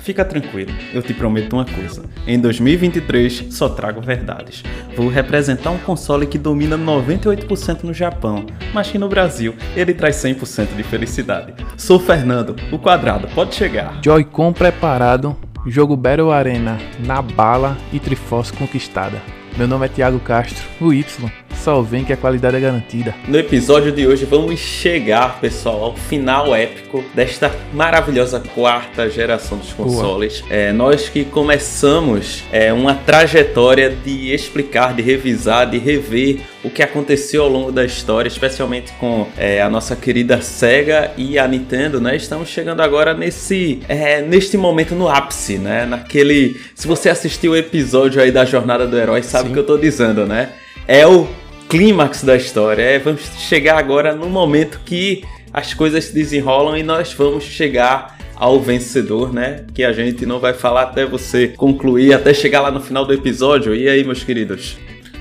Fica tranquilo, eu te prometo uma coisa. Em 2023 só trago verdades. Vou representar um console que domina 98% no Japão, mas que no Brasil ele traz 100% de felicidade. Sou Fernando, o quadrado, pode chegar. Joy-Con preparado, jogo Battle Arena na bala e Triforce conquistada. Meu nome é Thiago Castro, o Y. Só vem que a qualidade é garantida. No episódio de hoje vamos chegar, pessoal, ao final épico desta maravilhosa quarta geração dos consoles. É, nós que começamos é, uma trajetória de explicar, de revisar, de rever o que aconteceu ao longo da história, especialmente com é, a nossa querida Sega e a Nintendo, né? Estamos chegando agora nesse, é, neste momento no ápice, né? Naquele, se você assistiu o episódio aí da Jornada do Herói, sabe o que eu tô dizendo, né? É o clímax da história. É, vamos chegar agora no momento que as coisas se desenrolam e nós vamos chegar ao vencedor, né? Que a gente não vai falar até você concluir, até chegar lá no final do episódio. E aí, meus queridos?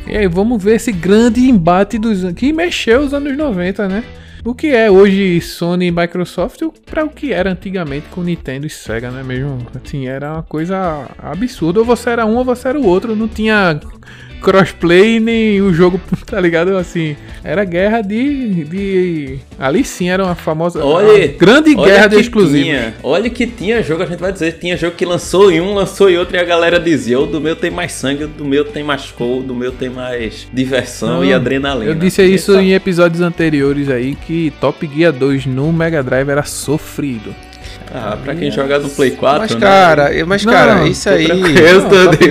E aí, vamos ver esse grande embate dos que mexeu os anos 90, né? O que é hoje Sony e Microsoft para o que era antigamente com Nintendo e Sega, né? Mesmo assim, era uma coisa absurda. Ou você era um ou você era o outro. Não tinha crossplay nem o jogo, tá ligado? Assim, era guerra de. de... Ali sim era uma famosa. Olha, uma grande olha guerra de exclusivos. tinha- olha que tinha jogo, a gente vai dizer, tinha jogo que lançou em um, lançou em outro, e a galera dizia: o do meu tem mais sangue, o do meu tem mais cor, o do meu tem mais diversão Não, e adrenalina. Eu disse isso Essa- em episódios anteriores aí que Top Gear 2 no Mega Drive era sofrido. Ah, pra quem joga no Play 4. Mas, né? cara, mas, Não, cara, isso aí.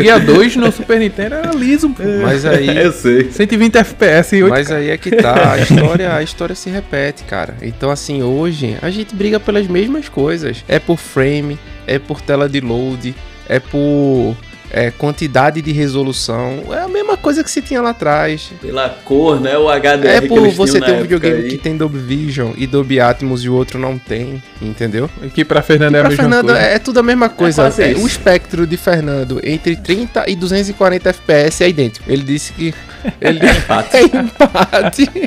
Gear 2 no Super Nintendo era liso, pô. Mas aí. Eu sei. 120 FPS e 8 Mas aí é que tá, a história, a história se repete, cara. Então assim, hoje a gente briga pelas mesmas coisas. É por frame, é por tela de load, é por é, quantidade de resolução. É a mesma coisa que se tinha lá atrás. Pela cor, né? O HDR É que por eles você ter um videogame aí. que tem Dolby Vision e Dolby Atmos e o outro não tem, entendeu? que pra Fernando é a Pra mesma Fernando coisa. é, é tudo a mesma coisa. quase É, isso. o espectro de Fernando entre 30 e 240 FPS é idêntico. Ele disse que ele empate. é empate.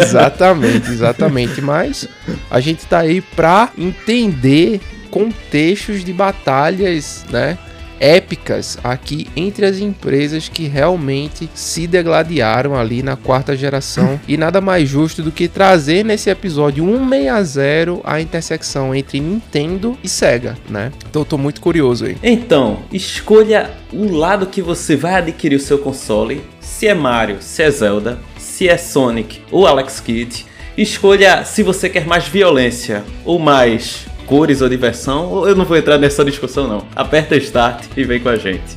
exatamente, exatamente. Mas a gente tá aí pra entender contextos de batalhas, né? Épicas aqui entre as empresas que realmente se degladiaram ali na quarta geração. e nada mais justo do que trazer nesse episódio 160 a intersecção entre Nintendo e Sega, né? Então eu tô muito curioso aí. Então, escolha o lado que você vai adquirir o seu console. Se é Mario, se é Zelda, se é Sonic ou Alex Kidd. Escolha se você quer mais violência ou mais cores ou diversão. Ou eu não vou entrar nessa discussão não. Aperta Start e vem com a gente.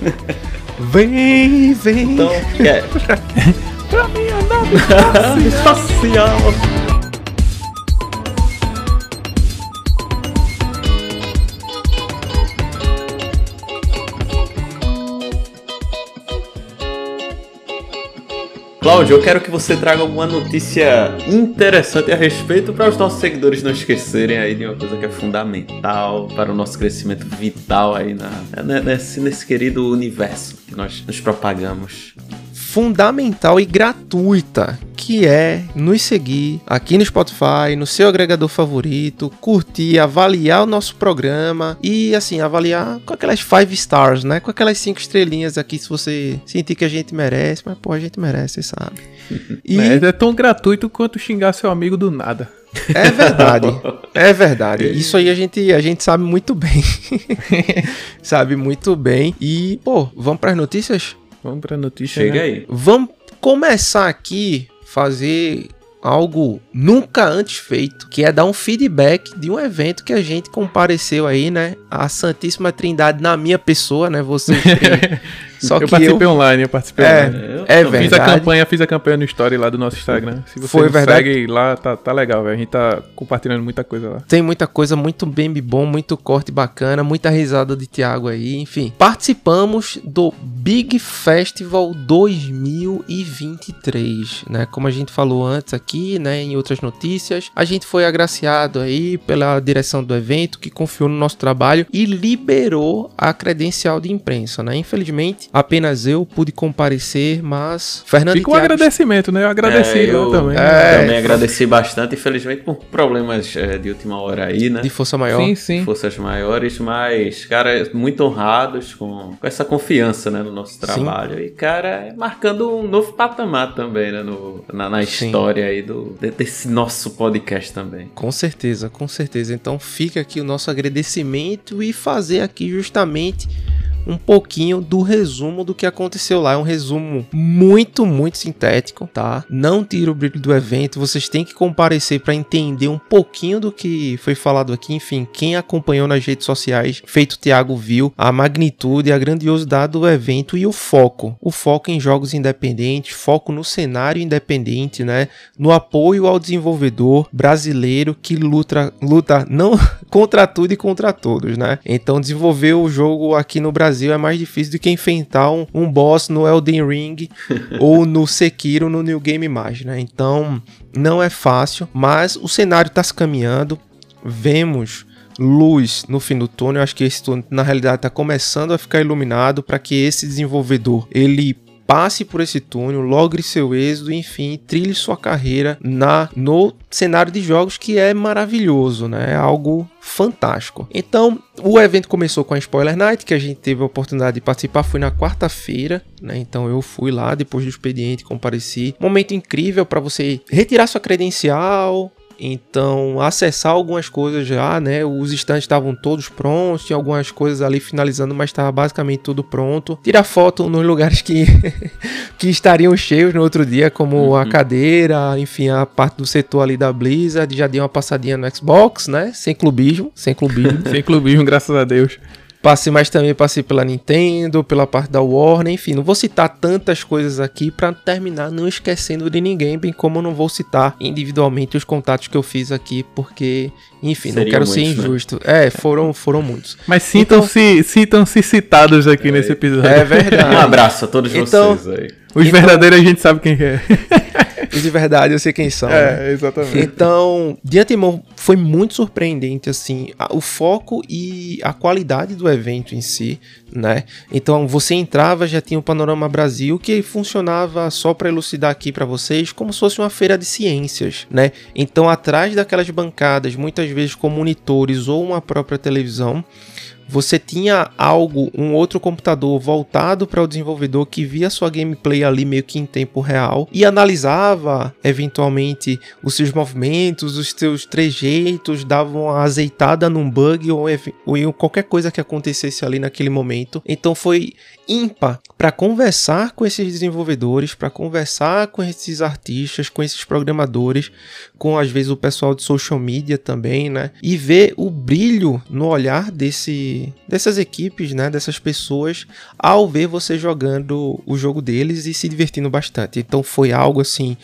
Vem, vem. Então. Pra é. Espacial. Cláudio, eu quero que você traga alguma notícia interessante a respeito para os nossos seguidores não esquecerem aí de uma coisa que é fundamental para o nosso crescimento vital aí na, né, nesse, nesse querido universo que nós nos propagamos. Fundamental e gratuita, que é nos seguir aqui no Spotify, no seu agregador favorito, curtir, avaliar o nosso programa e assim, avaliar com aquelas five stars, né? Com aquelas cinco estrelinhas aqui se você sentir que a gente merece, mas pô, a gente merece, você sabe. E É, é tão gratuito quanto xingar seu amigo do nada. é verdade. É verdade. Isso aí a gente, a gente sabe muito bem. sabe muito bem. E, pô, vamos para as notícias? Vamos pra notícia. Chega né? aí. Vamos começar aqui fazer algo nunca antes feito, que é dar um feedback de um evento que a gente compareceu aí, né? A Santíssima Trindade na minha pessoa, né? Vocês têm Só eu que participei online, eu participei É, online. Eu é também. Fiz a verdade. campanha, fiz a campanha no story lá do nosso Instagram. Se você Foi verdade? segue lá, tá, tá legal, velho. A gente tá compartilhando muita coisa lá. Tem muita coisa, muito meme bom, muito corte bacana, muita risada de Thiago aí, enfim. Participamos do Big Festival 2023, né? Como a gente falou antes aqui, né, em outras notícias, a gente foi agraciado aí pela direção do evento que confiou no nosso trabalho e liberou a credencial de imprensa, né? Infelizmente, apenas eu pude comparecer, mas Fernando Fica um Thiago agradecimento, né? Eu agradeci É, eu também. É. Também agradeci bastante, infelizmente por problemas é, de última hora aí, né? de força maior. Sim, sim. Forças maiores, mas, cara, muito honrados com, com essa confiança, né, no nosso trabalho. E, cara, marcando um novo patamar também, né, no, na, na Sim. história aí do, de- desse nosso podcast também. Com certeza, com certeza. Então fica aqui o nosso agradecimento e fazer aqui justamente um pouquinho do resumo do que aconteceu lá. É um resumo muito, muito sintético, tá? Não tira o brilho do evento. Vocês têm que comparecer para entender um pouquinho do que foi falado aqui. Enfim, quem acompanhou nas redes sociais, feito Thiago viu a magnitude, a grandiosidade do evento e o foco. O foco em jogos independentes, foco no cenário independente, né? No apoio ao desenvolvedor brasileiro que luta, luta não contra tudo e contra todos, né? Então desenvolver o jogo aqui no Brasil é mais difícil do que enfrentar um, um boss no Elden Ring ou no Sekiro no New Game Mais, né? Então não é fácil, mas o cenário está se caminhando. Vemos luz no fim do túnel. Acho que esse túnel na realidade está começando a ficar iluminado para que esse desenvolvedor ele passe por esse túnel, logre seu êxito, enfim, trilhe sua carreira na no cenário de jogos que é maravilhoso, né? É algo fantástico. Então, o evento começou com a Spoiler Night, que a gente teve a oportunidade de participar, foi na quarta-feira, né? Então eu fui lá depois do expediente, compareci. Momento incrível para você retirar sua credencial, então, acessar algumas coisas já, né? Os estantes estavam todos prontos, tinha algumas coisas ali finalizando, mas estava basicamente tudo pronto. Tirar foto nos lugares que, que estariam cheios no outro dia, como a cadeira, enfim, a parte do setor ali da Blizzard. Já dei uma passadinha no Xbox, né? Sem clubismo, sem clubismo. Sem clubismo, graças a Deus. Passei, mas também passei pela Nintendo, pela parte da Warner, enfim, não vou citar tantas coisas aqui para terminar não esquecendo de ninguém, bem como eu não vou citar individualmente os contatos que eu fiz aqui, porque, enfim, não quero ser muitos, né? injusto. É, foram, foram muitos. Mas sintam-se sintam-se citados aqui nesse episódio. É verdade. Um abraço a todos Então- vocês aí. Os Então- verdadeiros a gente sabe quem é. Os de verdade eu sei quem são. né? É, exatamente. Então, de antemão, foi muito surpreendente, assim, a- o foco e a qualidade do evento em si, né? Então, você entrava, já tinha o Panorama Brasil, que funcionava, só para elucidar aqui para vocês, como se fosse uma feira de ciências, né? Então, atrás daquelas bancadas, muitas vezes com monitores ou uma própria televisão, você tinha algo, um outro computador voltado para o desenvolvedor que via sua gameplay ali meio que em tempo real e analisava eventualmente os seus movimentos, os seus trejeitos, dava uma azeitada num bug ou, ou qualquer coisa que acontecesse ali naquele momento. Então foi ímpar para conversar com esses desenvolvedores, para conversar com esses artistas, com esses programadores, com às vezes o pessoal de social media também, né? E ver o brilho no olhar desse, dessas equipes, né? Dessas pessoas ao ver você jogando o jogo deles e se divertindo bastante. Então foi algo assim.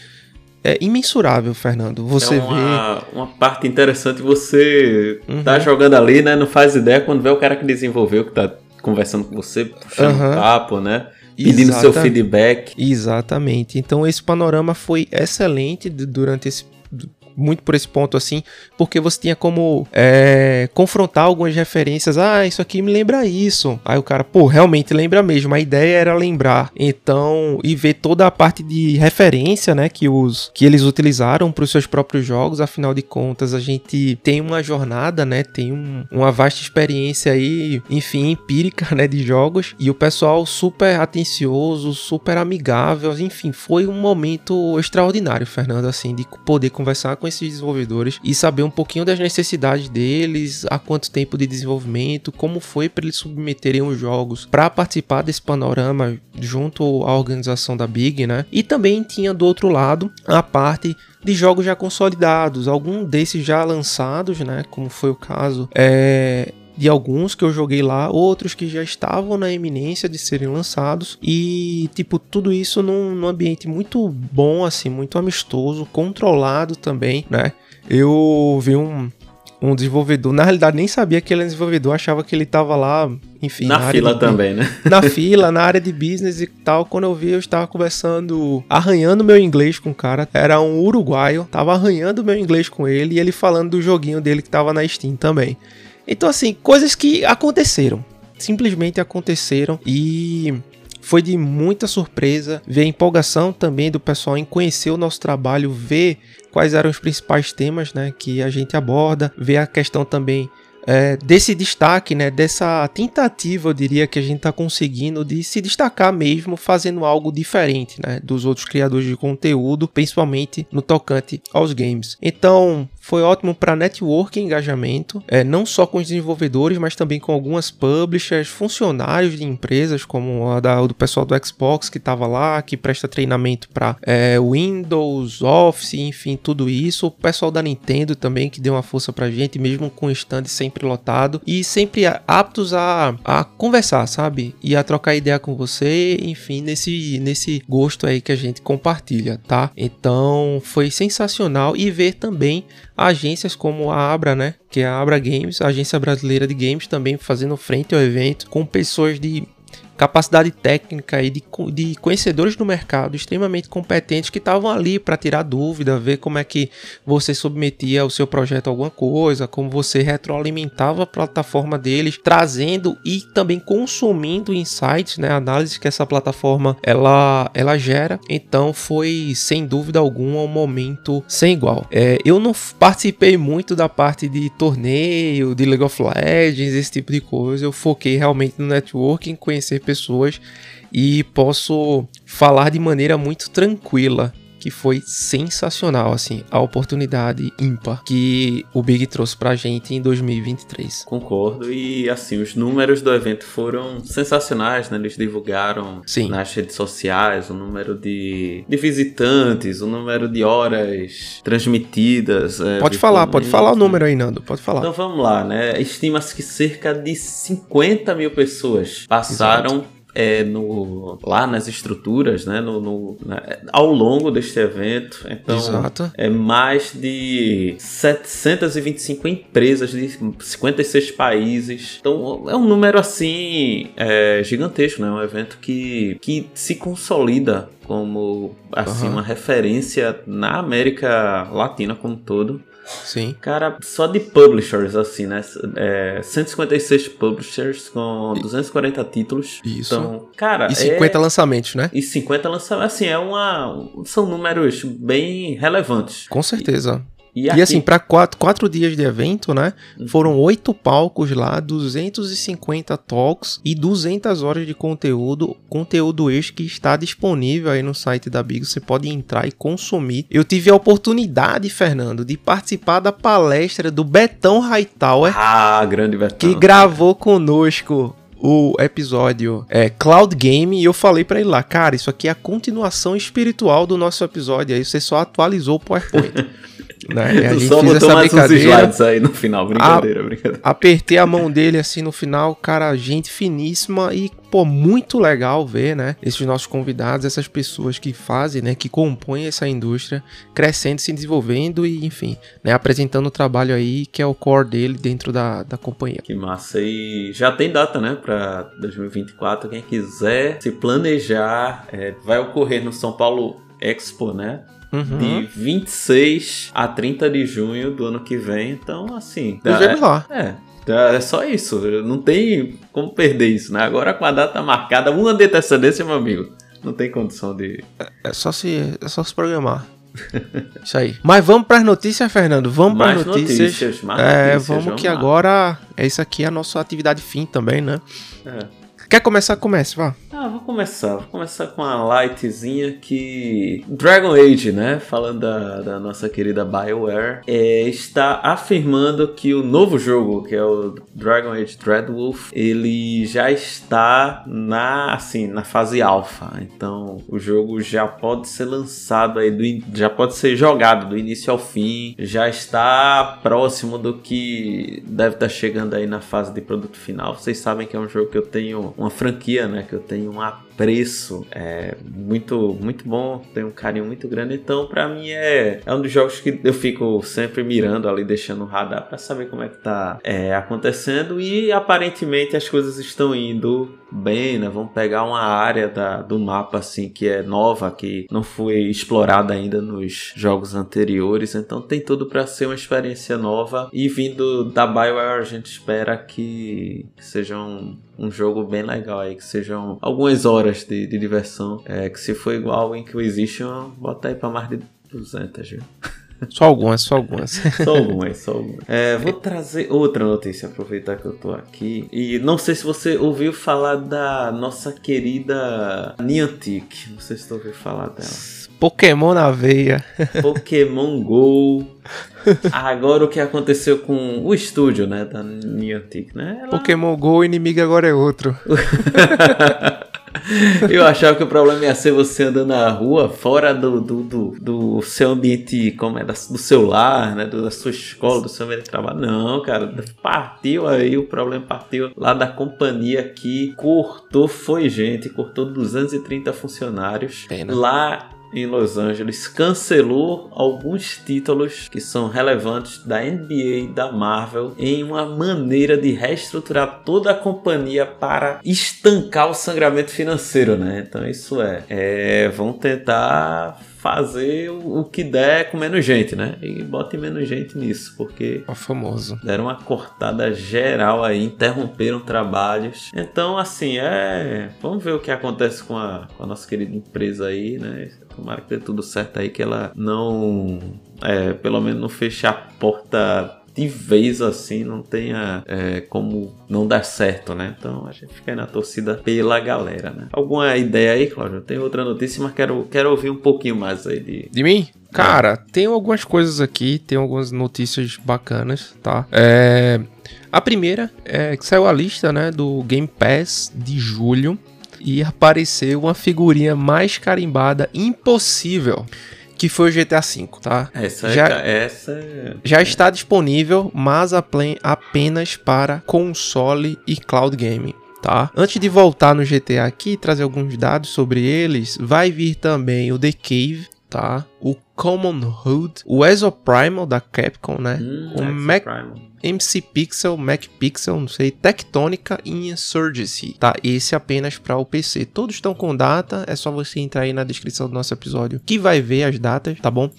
É imensurável, Fernando. Você é vê. uma, uma parte interessante, você Uhum. tá jogando ali, né? Não faz ideia quando vê o cara que desenvolveu, que tá conversando com você, puxando Aham. papo, né? Pedindo seu Exata- feedback. Exatamente. Então esse panorama foi excelente durante esse muito por esse ponto assim, porque você tinha como é, confrontar algumas referências. Ah, isso aqui me lembra isso. Aí o cara, pô, realmente lembra mesmo. A ideia era lembrar. Então, e ver toda a parte de referência, né, que os que eles utilizaram para os seus próprios jogos. Afinal de contas, a gente tem uma jornada, né, tem um- uma vasta experiência aí, enfim, empírica, né, de jogos. E o pessoal super atencioso, super amigável, enfim, foi um momento extraordinário, Fernando, assim, de poder conversar com esses desenvolvedores e saber um pouquinho das necessidades deles, há quanto tempo de desenvolvimento, como foi para eles submeterem os jogos para participar desse panorama junto à organização da Big, né? E também tinha do outro lado a parte de jogos já consolidados, algum desses já lançados, né? Como foi o caso é, de alguns que eu joguei lá, outros que já estavam na eminência de serem lançados e tipo tudo isso num, num ambiente muito bom assim, muito amistoso, controlado também, né? Eu vi um um desenvolvedor, na realidade nem sabia que ele era desenvolvedor, achava que ele estava lá, enfim, na, na fila também, né? Na fila, na área de business e tal. Quando eu vi, eu estava conversando, arranhando meu inglês com o cara. Era um uruguaio, tava arranhando meu inglês com ele e ele falando do joguinho dele que tava na Steam também. Então, assim, coisas que aconteceram. Simplesmente aconteceram e foi de muita surpresa ver a empolgação também do pessoal em conhecer o nosso trabalho, ver quais eram os principais temas né, que a gente aborda, ver a questão também é, desse destaque, né, dessa tentativa, eu diria, que a gente está conseguindo de se destacar mesmo fazendo algo diferente né, dos outros criadores de conteúdo, principalmente no tocante aos games. Então, foi ótimo para network e engajamento, é, não só com os desenvolvedores, mas também com algumas publishers, funcionários de empresas, como a da, do pessoal do Xbox que estava lá, que presta treinamento para é, Windows, Office, enfim, tudo isso. O pessoal da Nintendo também, que deu uma força para gente, mesmo com o stand sempre lotado, e sempre aptos a, a conversar, sabe? E a trocar ideia com você, enfim, nesse, nesse gosto aí que a gente compartilha, tá? Então foi sensacional e ver também agências como a Abra, né? Que é a Abra Games, a agência brasileira de games, também fazendo frente ao evento, com pessoas de capacidade técnica e de, de conhecedores do mercado extremamente competentes que estavam ali para tirar dúvida, ver como é que você submetia o seu projeto a alguma coisa, como você retroalimentava a plataforma deles, trazendo e também consumindo insights, né, análises que essa plataforma ela, ela gera. Então foi sem dúvida alguma um momento sem igual. É, eu não participei muito da parte de torneio, de League of Legends, esse tipo de coisa. Eu foquei realmente no networking, conhecer pessoas e posso falar de maneira muito tranquila que foi sensacional, assim, a oportunidade ímpar que o Big trouxe pra gente em 2023. Concordo, e assim, os números do evento foram sensacionais, né? Eles divulgaram Sim. nas redes sociais o número de, de visitantes, o número de horas transmitidas. É, pode falar, pode falar o número aí, Nando, pode falar. Então vamos lá, né? Estima-se que cerca de 50 mil pessoas passaram Exato é, no, lá nas estruturas, né, no, no né, ao longo deste evento. Então, Exato. é mais de 725 empresas de 56 países. Então, é um número assim é, gigantesco, né? Um evento que, que se consolida como assim uhum. uma referência na América Latina como um todo. Sim. Cara, só de publishers, assim, né? É, 156 publishers com 240 títulos. Isso. Então, cara. E 50 é... lançamentos, né? E 50 lançamentos. Assim, é uma. São números bem relevantes. Com certeza. E... E, e assim, para quatro, quatro dias de evento, né? Uhum. Foram oito palcos lá, 250 talks e 200 horas de conteúdo. Conteúdo este que está disponível aí no site da Big. Você pode entrar e consumir. Eu tive a oportunidade, Fernando, de participar da palestra do Betão Hightower. Ah, grande Betão. Que gravou conosco o episódio é, Cloud Game e eu falei para ele lá, cara, isso aqui é a continuação espiritual do nosso episódio. Aí você só atualizou o PowerPoint. Né? a gente só botou mais uns slides aí no final, brincadeira, a, brincadeira. Apertei a mão dele assim no final, cara, gente finíssima e, pô, muito legal ver, né? Esses nossos convidados, essas pessoas que fazem, né? Que compõem essa indústria, crescendo, se desenvolvendo e, enfim, né? Apresentando o trabalho aí que é o core dele dentro da, da companhia. Que massa. E já tem data, né? Pra 2024. Quem quiser se planejar, é, vai ocorrer no São Paulo Expo, né? Uhum. De 26 a 30 de junho do ano que vem. Então, assim. Eu é, lá. É. É só isso. Não tem como perder isso, né? Agora com a data marcada, uma de antecedência, meu amigo. Não tem condição de. É, é só se, é só se programar. Isso aí. Mas vamos para as notícias, Fernando. Vamos para as notícias. notícias mais é, notícias, vamos, vamos que lá. agora. É isso aqui é a nossa atividade fim também, né? É. Quer começar? Comece, vá. Ah, começar. Vou começar com a lightzinha que. Dragon Age, né? Falando da, da nossa querida BioWare, é, está afirmando que o novo jogo, que é o Dragon Age Dreadwolf, ele já está na, assim, na fase alfa. Então, o jogo já pode ser lançado aí, do, já pode ser jogado do início ao fim, já está próximo do que deve estar chegando aí na fase de produto final. Vocês sabem que é um jogo que eu tenho uma franquia, né? Que eu tenho um apreço é, muito, muito bom, tenho um carinho muito grande. Então, para mim é, é um dos jogos que eu fico sempre mirando ali, deixando o radar para saber como é que tá é, acontecendo. E aparentemente as coisas estão indo bem, né? Vamos pegar uma área da, do mapa assim que é nova, que não foi explorada ainda nos jogos anteriores. Então tem tudo para ser uma experiência nova. E vindo da BioWare, a gente espera que, que seja um, jogo bem legal aí, que sejam algumas horas de, de diversão. É, que se for igual ao Inquisition, bota aí pra mais de 200, viu? Só algumas, só algumas. só algumas, só algumas. É, vou trazer outra notícia, aproveitar que eu tô aqui. E não sei se você ouviu falar da nossa querida Niantic. Não sei se você ouviu falar dela. Pokémon na veia. Pokémon Go. Agora o que aconteceu com o estúdio, né, da Niantic, né? Ela... Pokémon Go, o inimigo agora é outro. Eu achava que o problema ia ser você andando na rua, fora do, do, do, do seu ambiente, como é, do seu lar, né? Da sua escola, do seu ambiente de trabalho. Não, cara, partiu aí, o problema partiu lá da companhia que cortou, foi gente, cortou 230 funcionários. Pena. Lá em Los Angeles cancelou alguns títulos que são relevantes da NBA da Marvel em uma maneira de reestruturar toda a companhia para estancar o sangramento financeiro, né? Então isso é, é vão tentar fazer o que der com menos gente, né? E bote menos gente nisso, porque. O famoso. Deram uma cortada geral aí, interromperam trabalhos. Então, assim, é. Vamos ver o que acontece com a, com a nossa querida empresa aí, né? Tomara que dê tudo certo aí, que ela não. É, pelo menos não feche a porta de vez assim não tenha é, como não dar certo, né? Então a gente fica aí na torcida pela galera, né? Alguma ideia aí, Cláudio? Tem outra notícia, mas quero, quero ouvir um pouquinho mais aí de. De mim? Cara, tem algumas coisas aqui, tem algumas notícias bacanas, tá? É. A primeira é que saiu a lista, né, do Game Pass de julho e apareceu uma figurinha mais carimbada impossível que foi o GTA V, tá? Essa, já, é, essa já está disponível, mas apenas para console e cloud gaming. Tá? Antes de voltar no GTA aqui e trazer alguns dados sobre eles, vai vir também o The Cave, tá? O Common Hood, o Exoprimal da Capcom, né? Hum, o Mac MC Pixel, Mac Pixel, não sei, Tectonica e Insurgency, tá? Esse apenas para o PC. Todos estão com data, é só você entrar aí na descrição do nosso episódio que vai ver as datas, tá bom?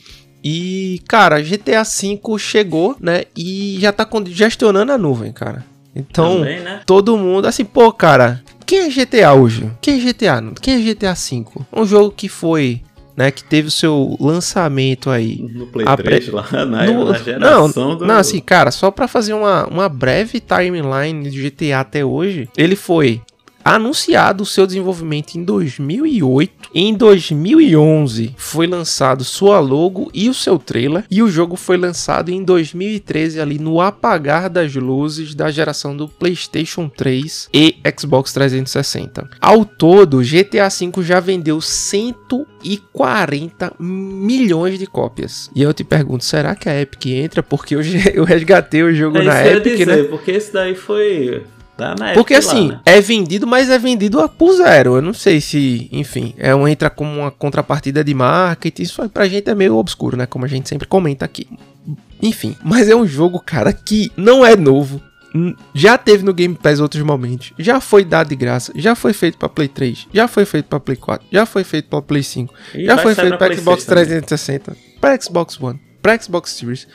E, cara, GTA V chegou, né? E já tá gestionando a nuvem, cara. Então, Também, né? todo mundo, assim, pô, cara, quem é GTA hoje? Quem é GTA? Quem é GTA V? Um jogo que foi né, que teve o seu lançamento aí. No Play 3 lá, na, no, na geração não, do... Não, assim, cara, só para fazer uma, uma breve timeline de GTA até hoje, ele foi anunciado o seu desenvolvimento em 2008. Em 2011 foi lançado sua logo e o seu trailer, e o jogo foi lançado em 2013 ali no apagar das luzes da geração do PlayStation 3 e Xbox 360. Ao todo, GTA V já vendeu 140 milhões de cópias. E eu te pergunto, será que a Epic entra? Porque eu, eu resgatei o jogo é na Epic, dizer, né? Porque esse daí foi Tá Porque assim, lá, né? é vendido, mas é vendido a por zero. Eu não sei se, enfim, é um, entra como uma contrapartida de marketing. Isso pra gente é meio obscuro, né? Como a gente sempre comenta aqui. Enfim, mas é um jogo, cara, que não é novo. Já teve no Game Pass outros momentos. Já foi dado de graça. Já foi feito para Play 3. Já foi feito para Play 4. Já foi feito para Play 5. E já foi feito para Xbox 360. Para Xbox One. Para Xbox Series.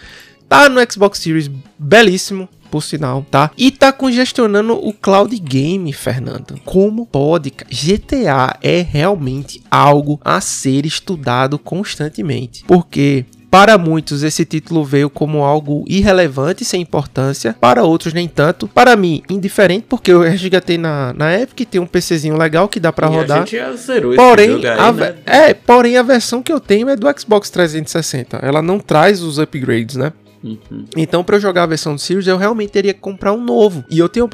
Tá no Xbox Series belíssimo por sinal, tá? E tá congestionando o cloud game, Fernando. Como pode? GTA é realmente algo a ser estudado constantemente, porque para muitos esse título veio como algo irrelevante, sem importância, para outros nem tanto. Para mim, indiferente, porque eu resgatei na, na Epic, tem um PCzinho legal que dá para rodar. Porém, a, aí, né? é, porém a versão que eu tenho é do Xbox 360. Ela não traz os upgrades, né? Uhum. Então, para eu jogar a versão do Series, eu realmente teria que comprar um novo. E eu tenho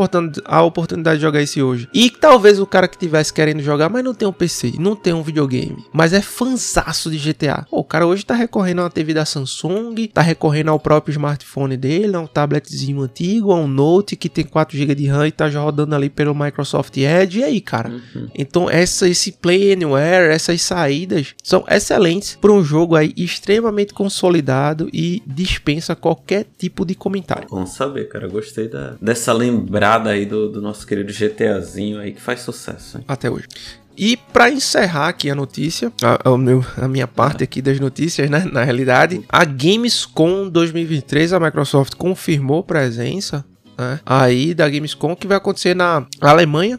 a oportunidade de jogar esse hoje. E talvez o cara que tivesse querendo jogar, mas não tem um PC, não tem um videogame, mas é fanzaço de GTA. Pô, o cara hoje tá recorrendo a uma TV da Samsung, tá recorrendo ao próprio smartphone dele, a um tabletzinho antigo, a um Note que tem 4 GB de RAM e tá rodando ali pelo Microsoft Edge. E aí, cara? Uhum. Então, essa, esse Play Anywhere, essas saídas são excelentes para um jogo aí extremamente consolidado e dispensa qualquer tipo de comentário. Bom saber, cara. Gostei da, dessa lembrada aí do, do nosso querido GTAzinho aí que faz sucesso. Hein? Até hoje. E para encerrar aqui a notícia, a, a, meu, a, minha parte aqui das notícias, né? Na realidade, a Gamescom 2023, a Microsoft confirmou presença né, aí da Gamescom que vai acontecer na Alemanha,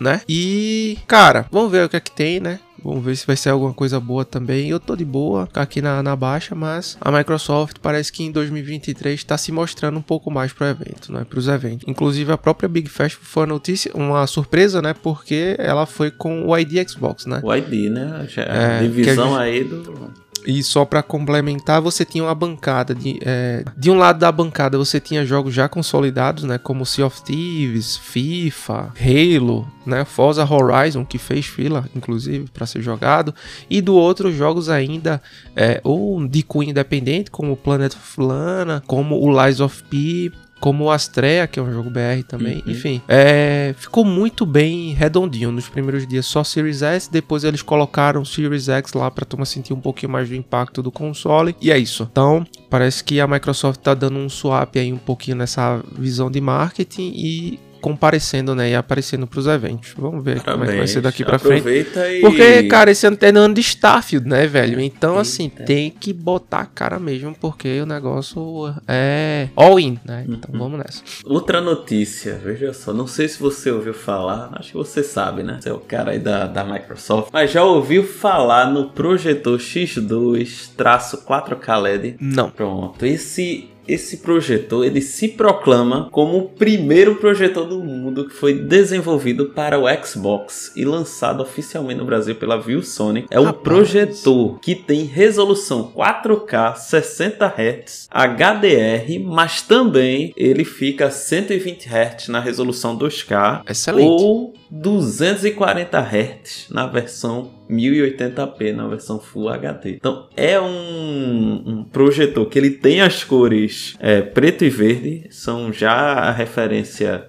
né? E, cara, vamos ver o que é que tem, né? Vamos ver se vai ser alguma coisa boa também. Eu tô de boa aqui na, na baixa, mas a Microsoft parece que em 2023 está se mostrando um pouco mais para o evento, né? Para os eventos. Inclusive a própria Big Festival foi uma notícia, uma surpresa, né? Porque ela foi com o ID Xbox, né? O ID, né? É, divisão gente... aí do e só para complementar, você tinha uma bancada de, é, de um lado da bancada você tinha jogos já consolidados, né, como Sea of Thieves, FIFA, Halo, né, Forza Horizon que fez fila, inclusive, para ser jogado, e do outro jogos ainda é, ou de cunho independente, como Planet of Lana, como o Lies of P, como o Astrea, que é um jogo BR também. Uhum. Enfim, é, ficou muito bem redondinho. Nos primeiros dias só Series S, depois eles colocaram Series X lá para turma sentir um pouquinho mais do impacto do console. E é isso. Então, parece que a Microsoft tá dando um swap aí um pouquinho nessa visão de marketing e comparecendo, né? E aparecendo pros eventos. Vamos ver Parabéns. como é que vai ser daqui pra Aproveita frente. E... Porque, cara, esse ano tá ano de Starfield, né, velho? Então, assim, Eita. assim, tem que botar a cara mesmo, porque o negócio é all-in, né? Então uhum. vamos nessa. Outra notícia, veja só, não sei se você ouviu falar, acho que você sabe, né? Você é o cara aí da, da Microsoft, mas já ouviu falar no projetor X2 4K LED? Não. Pronto, esse esse projetor ele se proclama como o primeiro projetor do mundo que foi desenvolvido para o Xbox e lançado oficialmente no Brasil pela ViewSonic. É um Rapaz. projetor que tem resolução 4K 60 Hz, HDR, mas também ele fica a 120 Hz na resolução 2K Excelente. ou 240 Hz na versão 1080p na versão Full HD. Então é um, um projetor que ele tem as cores é, preto e verde, são já a referência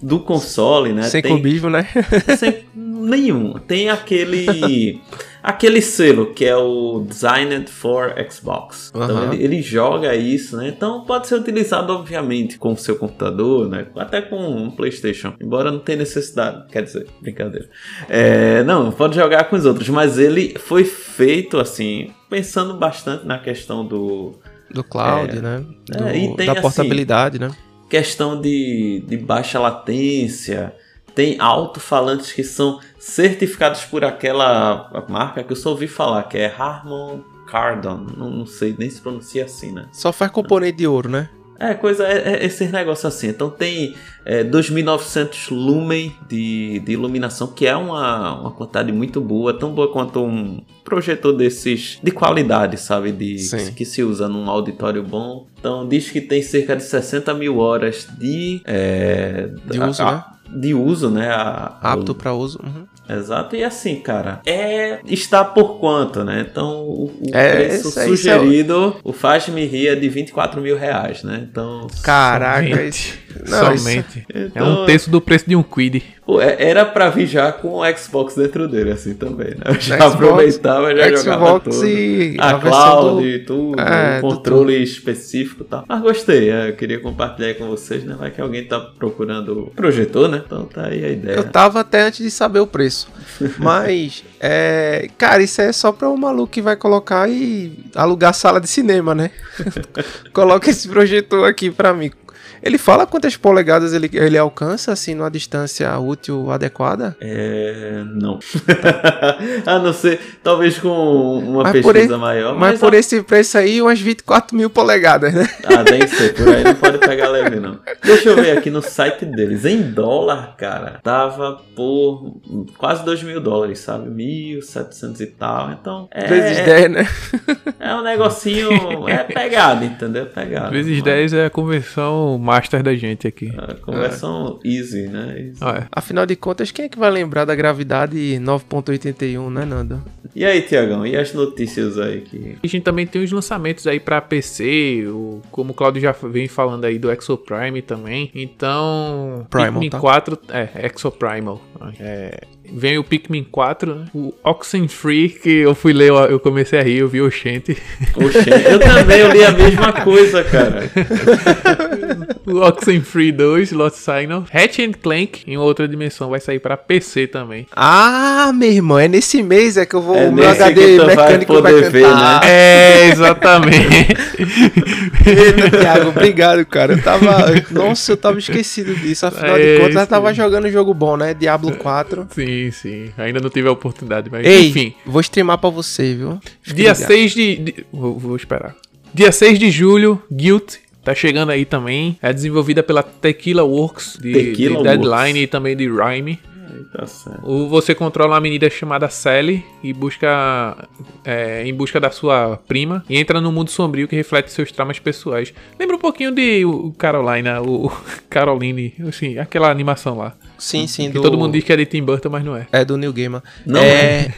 do console, né? Sem tem, clubismo, né? sem nenhum. Tem aquele aquele selo que é o Designed for Xbox. Uhum. Então ele, ele, joga isso, né? Então pode ser utilizado obviamente com o seu computador, né? Até com um PlayStation, embora não tenha necessidade. Quer dizer, brincadeira. É, não, pode jogar com os outros, mas ele foi feito assim pensando bastante na questão do do cloud, é, né? Do, é, tem, da assim, portabilidade, assim, né? Questão de, de baixa latência tem alto-falantes que são certificados por aquela marca que eu só ouvi falar, que é Harman Kardon. Não, não sei nem se pronuncia assim, né? Só faz componente de ouro, né? É, coisa, é, é esses negócios assim. Então tem é, 2.900 lumen de, de iluminação, que é uma, uma quantidade muito boa, tão boa quanto um projetor desses de qualidade, sabe? De, que, que, se usa num auditório bom. Então diz que tem cerca de 60 mil horas de, é, de uso, a, né? De uso, né? A, Apto para uso. Uhum. Exato, e assim, cara, é está por quanto, né? Então, o, o é, preço é sugerido, é o... o faz-me rir é de 24 mil reais, né? Então. Caraca, somente. Não, somente. Então, é um terço do preço de um Quid. Pô, é, era pra vir já com o Xbox dentro dele, assim também, né? Eu já Xbox, aproveitava, já Xbox jogava tudo. E a, a cloud do... e tudo, é, controle tudo. específico e tal. Mas gostei, é, eu queria compartilhar com vocês, né? Vai que alguém tá procurando projetor, né? Então tá aí a ideia. Eu tava até antes de saber o preço. Mas, é, cara, isso é só pra um maluco que vai colocar e alugar sala de cinema, né? Coloca esse projetor aqui pra mim. Ele fala quantas polegadas ele, ele alcança, assim, numa distância útil adequada? É. Não. a não ser, talvez com uma Mas pesquisa maior. Mas, por esse preço aí, umas 24 mil polegadas, né? Ah, tem que ser, por aí não pode pegar leve, não. Deixa eu ver aqui no site deles. Em dólar, cara, tava por quase 2 mil dólares, sabe? 1.700 e tal. Então, é, Vezes 10, né? é um negocinho. É pegado, entendeu? É pegado. Vezes Mas, 10 é a conversão master da gente aqui. é, Conversão easy, né? Easy. Ah, é. Afinal de contas, quem é que vai lembrar da gravidade 9.81, né, Nando? E aí, Tiagão? E as notícias aí que. A gente também tem os lançamentos aí pra PC, o, como o Claudio já vem falando aí do Exoprime também. Então, Primal, Pikmin tá? 4, é, Exoprimal. É, vem o Pikmin 4, né? O Oxenfree, que eu fui ler, eu comecei a rir, eu vi o Oxente. Oxe, eu também eu li a mesma coisa, cara. o Oxenfree 2, Lost Signal. Hatch and Clank, em outra dimensão, vai sair pra PC também. Ah, meu irmão, é nesse mês é que eu vou. É o meu HD tu vai mecânico vai, poder ver, né? É, exatamente. Eita, Thiago, obrigado, cara. Eu tava. Nossa, eu tava esquecido disso. Afinal É de contas, eu tava jogando jogo bom, né? Diablo 4. sim, sim. Ainda não tive a oportunidade, mas Ei, enfim. vou streamar pra você, viu? Fique Dia ligado. 6 de. de- vou, vou esperar. Dia 6 de julho, Guilt. Tá chegando aí também. É desenvolvida pela Tequila Works, de, Tequila de Deadline Works. e também de Rhyme. Tá Você controla uma menina chamada Sally e busca é, em busca da sua prima e entra no mundo sombrio que reflete seus traumas pessoais. Lembra um pouquinho de o Carolina, o Caroline, assim, aquela animação lá. Sim, sim. Que do- todo mundo diz que é de Tim Burton, mas não é. É do New Gamer. Não é.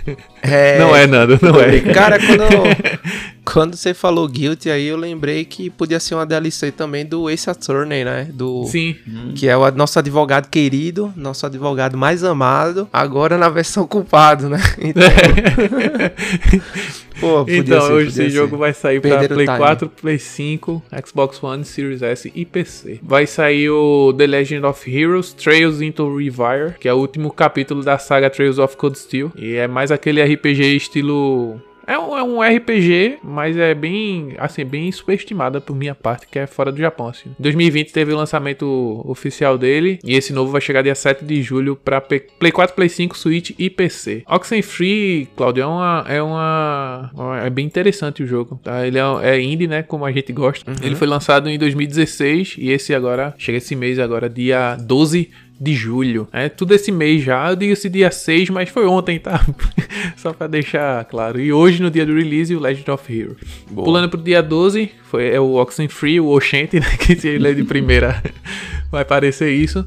é- Não é, Nando, não é. Cara, quando, quando você falou Guilty aí, eu lembrei que podia ser uma DLC também do Ace Attorney, né? Do, Sim. Que é o nosso advogado querido, nosso advogado mais amado, agora na versão culpado, né? Então, pô, podia Então, ser, hoje podia esse ser. jogo vai sair o Play time. 4, Play 5, Xbox One, Series S e PC. Vai sair o The Legend of Heroes Trails into Revire, que é o último capítulo da saga Trails of Cold Steel. E é mais aquele RPG estilo. É um, é um RPG, mas é bem, assim, bem subestimada por minha parte, que é fora do Japão, assim. Em 2020 teve o lançamento oficial dele, e esse novo vai chegar dia 7 de julho pra Play 4, Play 5, Switch e PC. Oxenfree, Claudio, é uma, é uma, é bem interessante o jogo, tá? Ele é, é indie, né, como a gente gosta. Ele foi lançado em 2016, e esse agora, chega esse mês agora, dia 12 de julho. É tudo esse mês já. Eu digo esse dia 6, mas foi ontem, tá? Só pra deixar claro. E hoje, no dia do release, o Legend of Hero. Pulando pro dia 12, foi, é o Oxenfree, o Oxente, né? Que se ele é de primeira, vai parecer isso.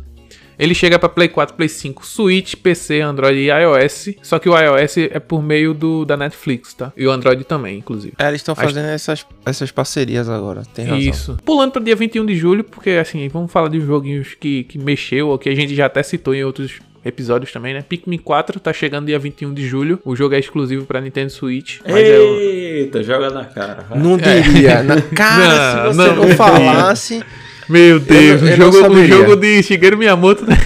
Ele chega pra Play 4, Play 5, Switch, PC, Android e iOS. Só que o iOS é por meio do, da Netflix, tá? E o Android também, inclusive. É, eles estão Acho- fazendo essas, essas parcerias agora, tem razão. Isso. Pulando para dia 21 de julho, porque assim, vamos falar de joguinhos que, que mexeu, ou que a gente já até citou em outros episódios também, né? Pikmin 4 tá chegando dia 21 de julho. O jogo é exclusivo para Nintendo Switch. Mas é o... Eita, joga na cara. vai. Não diria. Na, cara, Não, se você não, não, não falasse, Meu Deus, Eu- eu o, não jogo, jogo de Shigeru Miyamoto. né?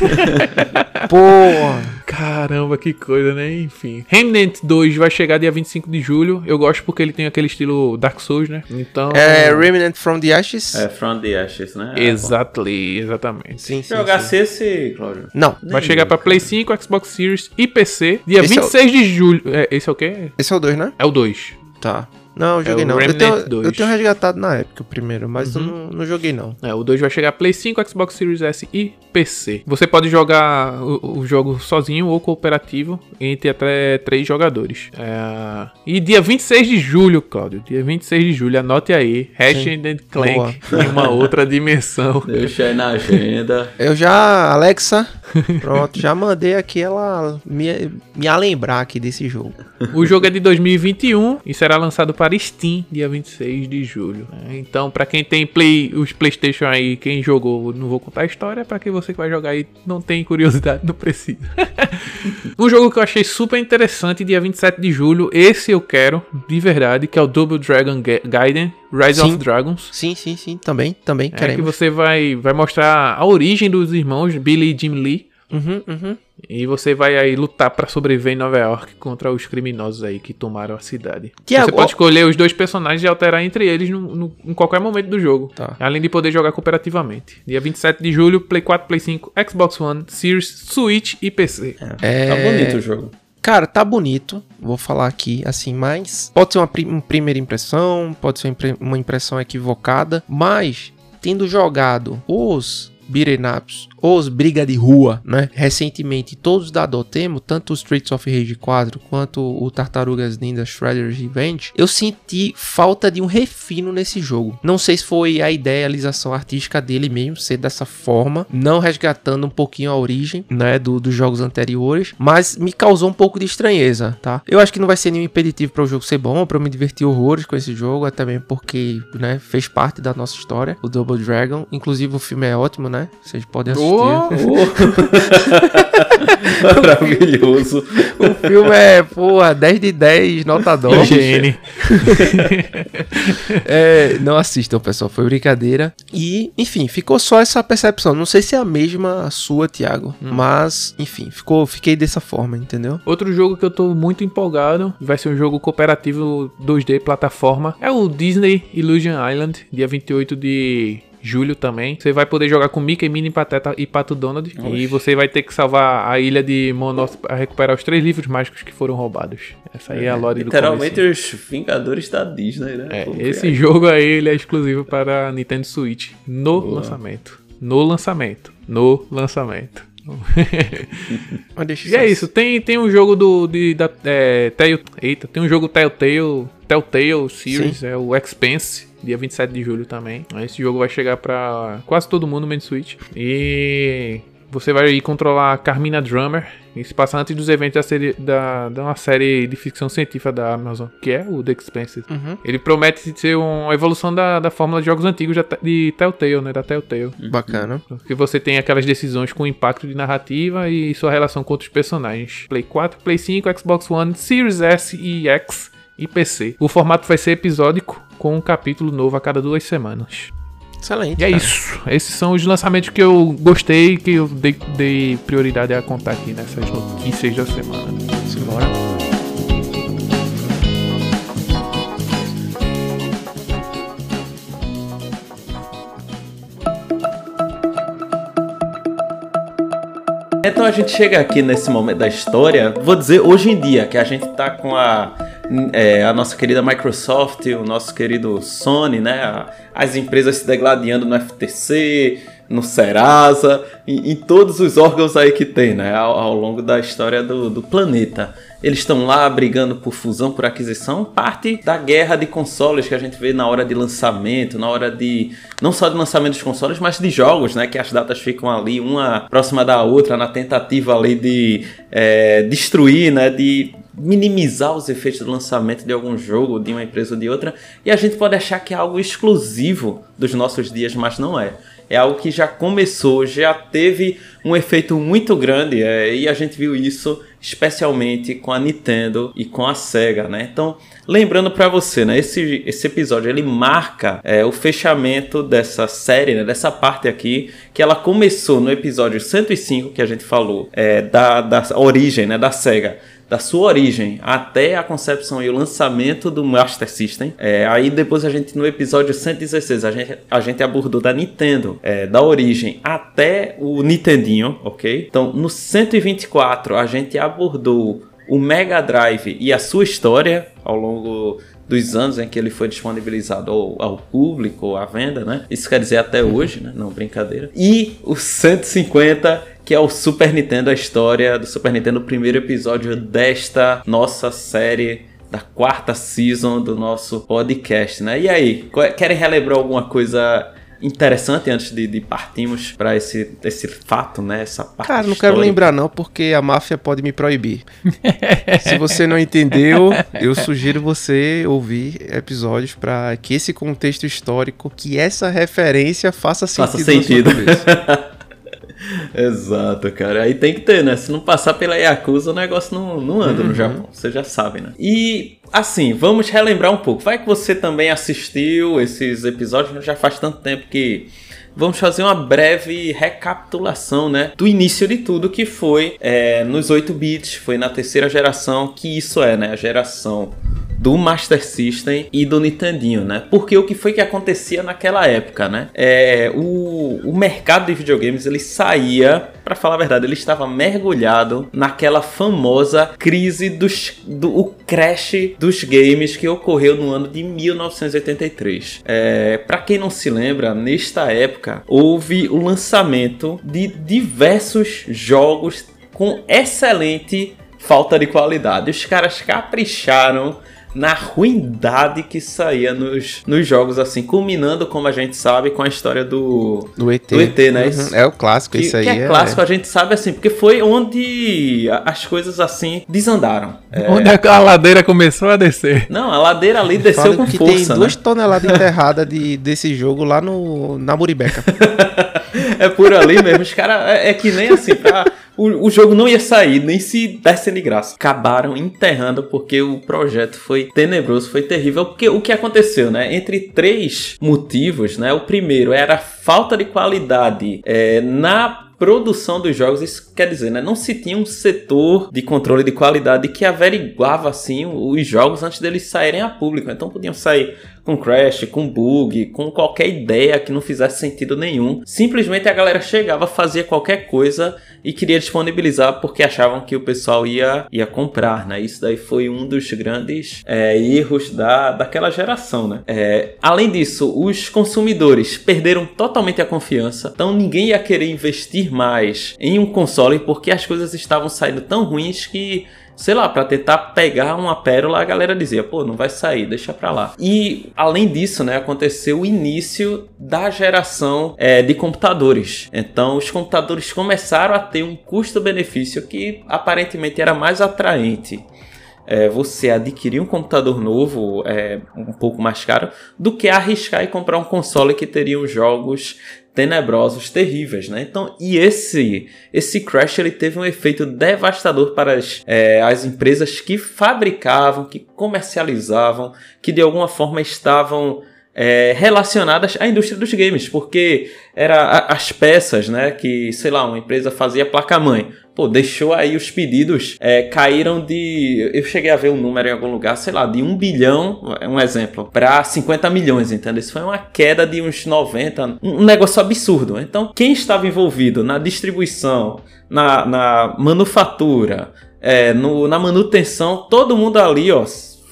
porra. Caramba, que coisa, né? Enfim. Remnant 2 vai chegar dia 25 de julho. Eu gosto porque ele tem aquele estilo Dark Souls, né? Então. É Remnant from the Ashes? É From the Ashes, né? É, Exatly, exatamente. Sim, sim. sim. esse, Cláudio. Não, Vai chegar pra Play 5, Xbox Series e PC dia Esse é o- 26 de julho. É, esse é o quê? esse é o 2, né? É o 2. Tá. Não, eu joguei É não. Eu tenho, 2. eu tenho resgatado na época o primeiro, mas eu não, não joguei não. É, o 2 vai chegar Play 5, Xbox Series S e PC. Você pode jogar o, o jogo sozinho ou cooperativo entre até 3 jogadores. É, E dia 26 de julho, Cláudio. Dia 26 de julho, anote aí. Ratchet and Clank em uma outra dimensão. Deixa aí na agenda. Eu já, Alexa, pronto, já mandei aqui ela me, me lembrar aqui desse jogo. O jogo é de 2021 e será lançado para Steam dia 26 de julho. né? Então, pra quem tem Play, os PlayStation aí, quem jogou, não vou contar a história, pra quem você que vai jogar aí não tem curiosidade, não precisa. um jogo que eu achei super interessante dia 27 de julho, esse eu quero, de verdade, que é o Double Dragon Ga- Gaiden Rise Sim. of Dragons. Sim, sim, sim, também, também É que queremos. você vai, vai mostrar a origem dos irmãos Billy e Jim Lee. Uhum, uhum. E você vai aí lutar pra sobreviver em Nova York contra os criminosos aí que tomaram a cidade. Tiago, você pode ó- escolher os dois personagens e alterar entre eles no, no- em qualquer momento do jogo. Tá. Além de poder jogar cooperativamente. Dia 27 de julho, Play 4, Play 5, Xbox One, Series, Switch e PC. É... Tá bonito o jogo. Cara, tá bonito. Vou falar aqui assim, mas pode ser uma, pri- uma primeira impressão, pode ser uma impressão equivocada, mas tendo jogado os beat'em ups, os briga de rua, né? Recentemente, todos da Dotemu, tanto o Streets of Rage 4 quanto o Tartarugas Ninja Shredder's Revenge, eu senti falta de um refino nesse jogo. Não sei se foi a idealização artística dele mesmo ser dessa forma, não resgatando um pouquinho a origem, né, do- dos jogos anteriores, mas me causou um pouco de estranheza, tá? Eu acho que não vai ser nenhum impeditivo para o jogo ser bom, para eu me divertir horrores com esse jogo, até mesmo porque, né, fez parte da nossa história, o Double Dragon. Inclusive o filme é ótimo, né? Vocês podem assistir. Oh, Maravilhoso. O filme é, porra, 10 de 10, nota 2. higiene. É, não assistam, pessoal, foi brincadeira. E, enfim, ficou só essa percepção. Não sei se é a mesma sua, Thiago, mas, enfim, ficou, fiquei dessa forma, entendeu? Outro jogo que eu tô muito empolgado, vai ser um jogo cooperativo 2D plataforma, é o Disney Illusion Island, dia 28 de julho também. Você vai poder jogar com Mickey, Minnie, Pateta e Pato Donald. E você vai ter que salvar a ilha de Monos para recuperar os três livros mágicos que foram roubados. Essa aí é, a lore do Literalmente começo. os Vingadores da Disney, né? É, esse jogo aí ele é exclusivo para Nintendo Switch no lançamento. No lançamento. No lançamento. E é isso, tem, tem um jogo do. De, da, é, Tell- eita, tem um jogo Telltale, Telltale Series, é o Expense, dia 27 de julho também. Esse jogo vai chegar pra quase todo mundo, menos Switch. E você vai ir controlar a Carmina Drummer. E se passa antes dos eventos da, série, da, da uma série de ficção científica da Amazon, que é o The Expanse. Uhum. Ele promete ser uma evolução da, da fórmula de jogos antigos da, de Telltale, né? Da Telltale. Bacana. Que você tem aquelas decisões com impacto de narrativa e sua relação com outros personagens. Play 4, Play 5, Xbox One, Series S e X e PC. O formato vai ser episódico, com um capítulo novo a cada duas semanas. Excelente. E é cara. isso. Esses são os lançamentos que eu gostei, que eu dei, dei prioridade a contar aqui nessas notícias da semana. Simbora. Então a gente chega aqui nesse momento da história, vou dizer hoje em dia, que a gente tá com a, é, a nossa querida Microsoft, o nosso querido Sony, né? as empresas se degladiando no FTC, no Serasa, em, em todos os órgãos aí que tem, né? Ao, ao longo da história do, do planeta. Eles estão lá brigando por fusão, por aquisição, parte da guerra de consoles que a gente vê na hora de lançamento, na hora de. não só de lançamento dos consoles, mas de jogos, né? Que as datas ficam ali, uma próxima da outra, na tentativa ali de é, destruir, né? De minimizar os efeitos do lançamento de algum jogo, de uma empresa ou de outra. E a gente pode achar que é algo exclusivo dos nossos dias, mas não é. É algo que já começou, já teve um efeito muito grande é, e a gente viu isso especialmente com a Nintendo e com a Sega, né? Então, lembrando para você, né? Esse, esse episódio ele marca é, o fechamento dessa série, né? Dessa parte aqui que ela começou no episódio 105 que a gente falou é, da, da origem, né? Da Sega da sua origem até a concepção e o lançamento do Master System. É, aí depois a gente, no episódio 116, a gente, a gente abordou da Nintendo, é, da origem até o Nintendinho, ok? Então, no 124, a gente abordou o Mega Drive e a sua história ao longo dos anos em que ele foi disponibilizado ao, ao público, à venda, né? Isso quer dizer até hoje, né? Não, brincadeira. E o 150, que é o Super Nintendo, a história do Super Nintendo, o primeiro episódio desta nossa série da quarta season do nosso podcast, né? E aí, qual- querem relembrar alguma coisa interessante antes de, de partirmos para esse, esse fato, né? Essa parte Cara, não quero histórica? lembrar não, porque a máfia pode me proibir. Se você não entendeu, eu sugiro você ouvir episódios para que esse contexto histórico, que essa referência faça sentido. Faça sentido. Exato, cara. Aí tem que ter, né? Se não passar pela Yakuza, o negócio não, não anda no Japão. Você já sabe, né? E, assim, vamos relembrar um pouco. Vai que você também assistiu esses episódios, já faz tanto tempo que vamos fazer uma breve recapitulação, né, do início de tudo que foi é, nos 8 bits, foi na terceira geração, que isso é, né, a geração do Master System e do Nintendinho, né? Porque o que foi que acontecia naquela época, né? É, o, o mercado de videogames ele saía, para falar a verdade, ele estava mergulhado naquela famosa crise dos, do o crash dos games que ocorreu no ano de 1983. É, para quem não se lembra, nesta época houve o lançamento de diversos jogos com excelente falta de qualidade. Os caras capricharam na ruindade que saía nos, nos jogos, assim, culminando, como a gente sabe, com a história do, do ET. Do ET, né? Uhum. É o clássico, que, isso aí. Que é, é, clássico, a gente sabe, assim, porque foi onde as coisas, assim, desandaram. É... Onde a ladeira começou a descer. Não, a ladeira ali desceu com que força, tem né? duas toneladas enterradas de, desse jogo lá no, na Muribeca. é por ali mesmo. Os caras, é, é que nem assim, pra o, o jogo não ia sair, nem se desse de graça. Acabaram enterrando porque o projeto foi tenebroso, foi terrível. Porque o que aconteceu, né? Entre três motivos, né? O primeiro era a falta de qualidade é, na produção dos jogos, isso quer dizer, né? Não se tinha um setor de controle de qualidade que averiguava assim os jogos antes deles saírem a público. Então podiam sair com crash, com bug, com qualquer ideia que não fizesse sentido nenhum. Simplesmente a galera chegava, fazia qualquer coisa e queria disponibilizar porque achavam que o pessoal ia, ia comprar, né? Isso daí foi um dos grandes é, erros da, daquela geração, né? É, além disso, os consumidores perderam totalmente a confiança, então ninguém ia querer investir mais em um console porque as coisas estavam saindo tão ruins que sei lá, para tentar pegar uma pérola, a galera dizia, pô, não vai sair, deixa pra lá. E além disso, né, aconteceu o início da geração é, de computadores. Então, os computadores começaram a ter um custo-benefício que aparentemente era mais atraente. É, você adquirir um computador novo é, um pouco mais caro do que arriscar e comprar um console que teria jogos tenebrosos, terríveis, né? Então, e esse esse crash ele teve um efeito devastador para as, é, as empresas que fabricavam, que comercializavam, que de alguma forma estavam é, relacionadas à indústria dos games, porque era as peças, né? Que sei lá, uma empresa fazia placa mãe pô, deixou aí os pedidos é, caíram de. Eu cheguei a ver um número em algum lugar, sei lá, de 1 bilhão, é um exemplo, para 50 milhões, entendeu? Isso foi uma queda de uns 90, um negócio absurdo. Então, quem estava envolvido na distribuição, na, na manufatura, é, no, na manutenção, todo mundo ali, ó,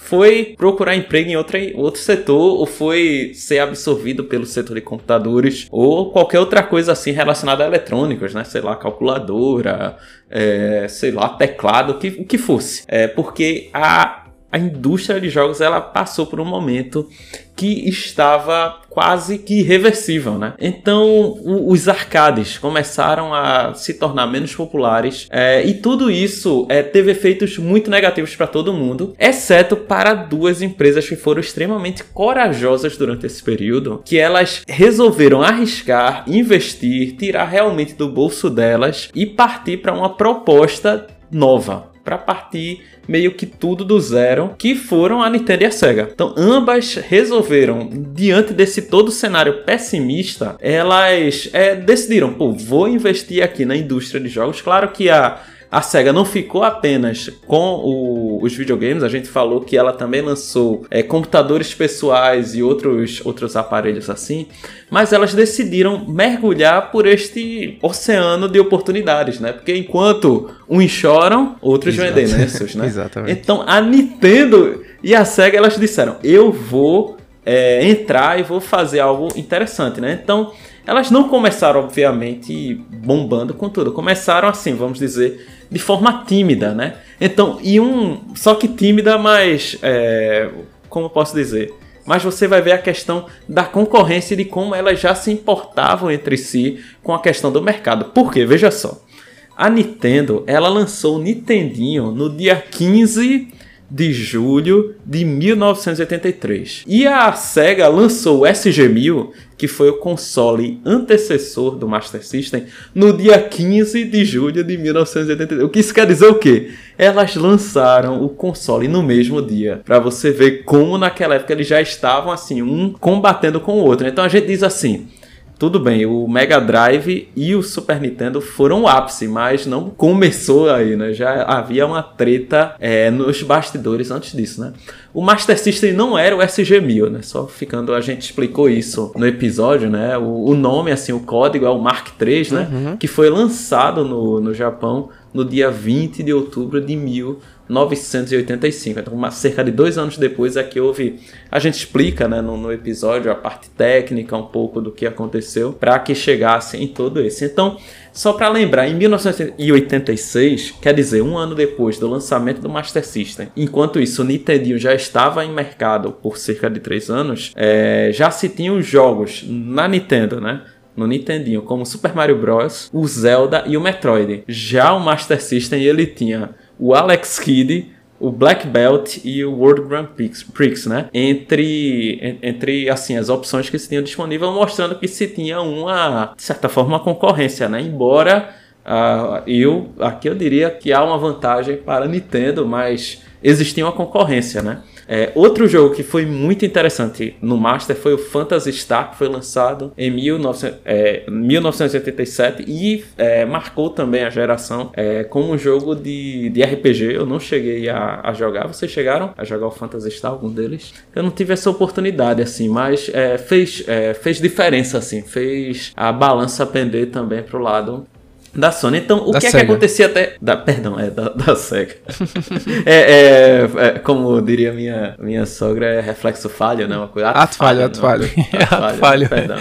foi procurar emprego em outra, outro setor ou foi ser absorvido pelo setor de computadores ou qualquer outra coisa assim relacionada a eletrônicos, né? Sei lá, calculadora, é, sei lá, teclado, o que, que fosse. É, porque a a indústria de jogos ela passou por um momento que estava quase que irreversível, né? Então os arcades começaram a se tornar menos populares é, e tudo isso é, teve efeitos muito negativos para todo mundo, exceto para duas empresas que foram extremamente corajosas durante esse período, que elas resolveram arriscar, investir, tirar realmente do bolso delas e partir para uma proposta nova, para partir meio que tudo do zero, que foram a Nintendo e a Sega. Então, ambas resolveram, diante desse todo cenário pessimista, elas é, decidiram, pô, vou investir aqui na indústria de jogos. Claro que a a SEGA não ficou apenas com o, os videogames, a gente falou que ela também lançou é, computadores pessoais e outros, outros aparelhos assim, mas elas decidiram mergulhar por este oceano de oportunidades, né? Porque enquanto uns choram, outros Exato. vendem lenços, né? Exatamente. Então a Nintendo e a SEGA elas disseram: eu vou é, entrar e vou fazer algo interessante, né? Então elas não começaram, obviamente, bombando com tudo. Começaram assim, vamos dizer, de forma tímida, né? Então, e um. Só que tímida, mas. É, como posso dizer? Mas você vai ver a questão da concorrência e de como elas já se importavam entre si com a questão do mercado. Por quê? Veja só. A Nintendo, ela lançou o Nintendinho no dia 15 de julho de 1983. E a Sega lançou o SG-1000, que foi o console antecessor do Master System, no dia 15 de julho de 1983. O que isso quer dizer o quê? Elas lançaram o console no mesmo dia, para você ver como naquela época eles já estavam assim, um combatendo com o outro. Então a gente diz assim, tudo bem, o Mega Drive e o Super Nintendo foram o ápice, mas não começou aí, né? Já havia uma treta é, nos bastidores antes disso, né? O Master System não era o SG-1000, né? Só ficando, a gente explicou isso no episódio, né? O, o nome, assim, o código é o Mark III, né? Uhum. Que foi lançado no, no Japão no dia 20 de outubro de 1985. Então, cerca de dois anos depois é que houve. A gente explica né, no, no episódio a parte técnica, um pouco do que aconteceu, para que chegasse em todo esse. Então, só para lembrar, em 1986, quer dizer, um ano depois do lançamento do Master System, enquanto isso o Nintendo já estava em mercado por cerca de três anos, é, já se tinham jogos na Nintendo, né? no Nintendinho, como Super Mario Bros, o Zelda e o Metroid. Já o Master System ele tinha o Alex Kidd, o Black Belt e o World Grand Prix, né? Entre, entre assim as opções que se tinham disponível, mostrando que se tinha uma, de certa forma, uma concorrência, né? Embora uh, eu aqui eu diria que há uma vantagem para a Nintendo, mas existia uma concorrência, né? É, outro jogo que foi muito interessante no Master foi o Phantasy Star, que foi lançado em 19, é, 1987 e é, marcou também a geração é, como um jogo de, de RPG. Eu não cheguei a, a, jogar. Vocês chegaram a jogar o Phantasy Star, algum deles? Eu não tive essa oportunidade, assim, mas é, fez, é, fez diferença, assim, fez a balança pender também pro lado da Sony. Então, o da que Sega. é que acontecia até. Da, perdão, é da, da Sega. é, é, é, como diria minha, minha sogra, é reflexo falho, né? Uma coisa. Ato, falho, ato falho. Ato falho. Perdão.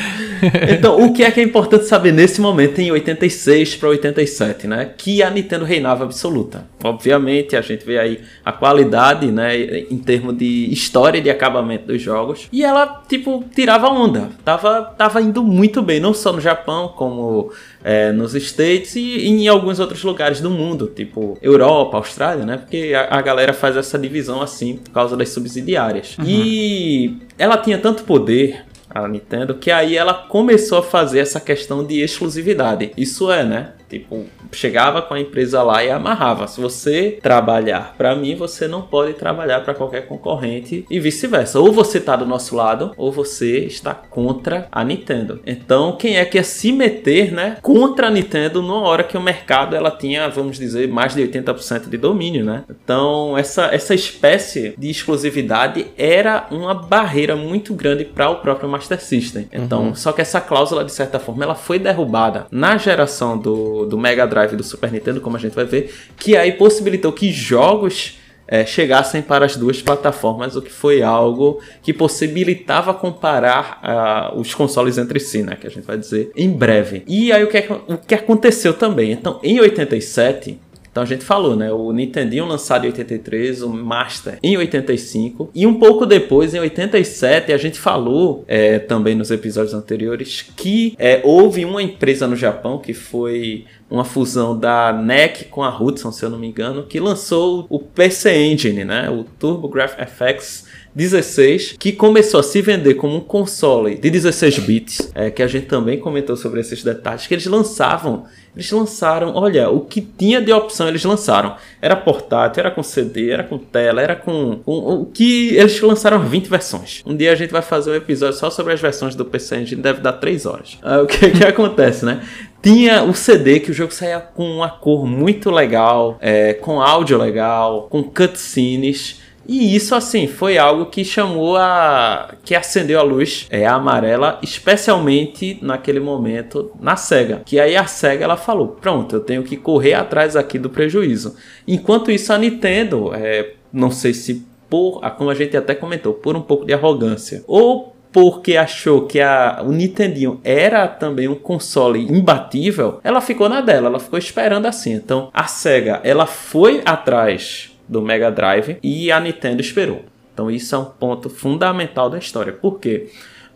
Então, o que é que é importante saber nesse momento, em 86 para 87, né? Que a Nintendo reinava absoluta. Obviamente, a gente vê aí a qualidade, né? Em termos de história de acabamento dos jogos. E ela, tipo, tirava onda. Tava, tava indo muito bem, não só no Japão, como é, nos States e em alguns outros lugares do mundo, tipo Europa, Austrália, né? Porque a, a galera faz essa divisão assim por causa das subsidiárias. Uhum. E ela tinha tanto poder a Nintendo, que aí ela começou a fazer essa questão de exclusividade. Isso é, né? Tipo, chegava com a empresa lá e amarrava. Se você trabalhar para mim, você não pode trabalhar para qualquer concorrente e vice-versa. Ou você tá do nosso lado, ou você está contra a Nintendo. Então, quem é que ia se meter, né, contra a Nintendo na hora que o mercado ela tinha, vamos dizer, mais de 80% de domínio, né? Então, essa essa espécie de exclusividade era uma barreira muito grande para o próprio Master System. Então, uhum. só que essa cláusula de certa forma ela foi derrubada na geração do do, Mega Drive do Super Nintendo, como a gente vai ver, que aí possibilitou que jogos é, chegassem para as duas plataformas, o que foi algo que possibilitava comparar uh, os consoles entre si, né? Que a gente vai dizer em breve. E aí o que, é o que aconteceu também? Então, em 87, então a gente falou, né? O Nintendinho lançado em 83, o Master em 85 e um pouco depois, em 87, a gente falou é, também nos episódios anteriores que é, houve uma empresa no Japão que foi uma fusão da NEC com a Hudson, se eu não me engano, que lançou o PC Engine, né? O TurboGrafx 16, que começou a se vender como um console de 16 bits, é, que a gente também comentou sobre esses detalhes, que eles lançavam eles lançaram, olha, o que tinha de opção eles lançaram. Era portátil, era com CD, era com tela, era com. o que eles lançaram 20 versões. Um dia a gente vai fazer um episódio só sobre as versões do PC Engine, deve dar 3 horas. Ah, o que, que acontece, né? Tinha o CD que o jogo saía com uma cor muito legal, é, com áudio legal, com cutscenes. E isso, assim, foi algo que chamou a. que acendeu a luz é, amarela, especialmente naquele momento na SEGA. Que aí a SEGA ela falou: pronto, eu tenho que correr atrás aqui do prejuízo. Enquanto isso, a Nintendo, é, não sei se por, como a gente até comentou, por um pouco de arrogância, ou porque achou que a, o Nintendinho era também um console imbatível, ela ficou na dela, ela ficou esperando assim. Então a SEGA ela foi atrás do Mega Drive e a Nintendo esperou. Então isso é um ponto fundamental da história. Por quê?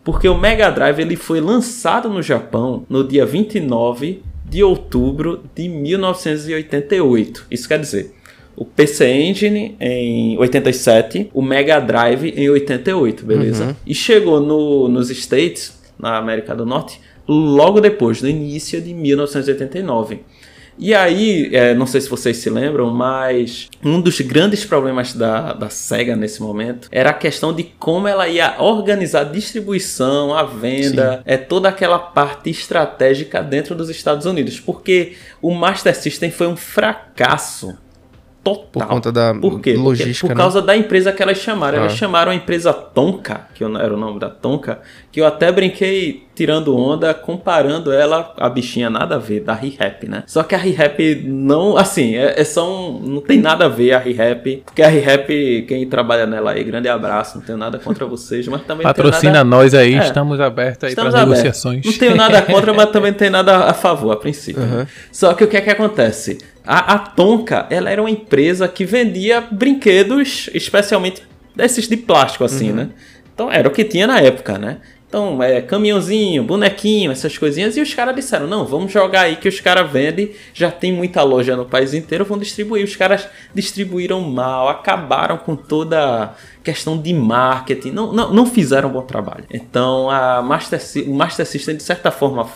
Porque o Mega Drive ele foi lançado no Japão no dia 29 de outubro de 1988. Isso quer dizer, o PC Engine em 87, o Mega Drive em 88, beleza? Uhum. E chegou no, nos States, na América do Norte, logo depois, no início de 1989. E aí, é, não sei se vocês se lembram, mas um dos grandes problemas da, da SEGA nesse momento era a questão de como ela ia organizar a distribuição, a venda, Sim. é toda aquela parte estratégica dentro dos Estados Unidos. Porque o Master System foi um fracasso total. Por conta da por quê? logística. Porque, por causa da empresa que elas chamaram. Ah. Elas chamaram a empresa Tonka, que era o nome da Tonka, que eu até brinquei tirando onda, comparando ela, a bichinha nada a ver, da ReHap, né? Só que a ReHap não, assim, é, é só um, não tem nada a ver a ReHap, porque a ReHap, quem trabalha nela aí, grande abraço, não tenho nada contra vocês, mas também Patrocina nada... nós aí, é, estamos abertos aí para negociações. Não tenho nada contra, mas também não tenho nada a favor, a princípio. Uhum. Só que o que é que acontece? A, a Tonka, ela era uma empresa que vendia brinquedos, especialmente desses de plástico, assim, uhum. né? Então era o que tinha na época, né? Então, é caminhãozinho, bonequinho, essas coisinhas. E os caras disseram: não, vamos jogar aí que os caras vendem. Já tem muita loja no país inteiro, vão distribuir. Os caras distribuíram mal, acabaram com toda a questão de marketing. Não, não, não fizeram um bom trabalho. Então, a Master, o Master System, de certa forma,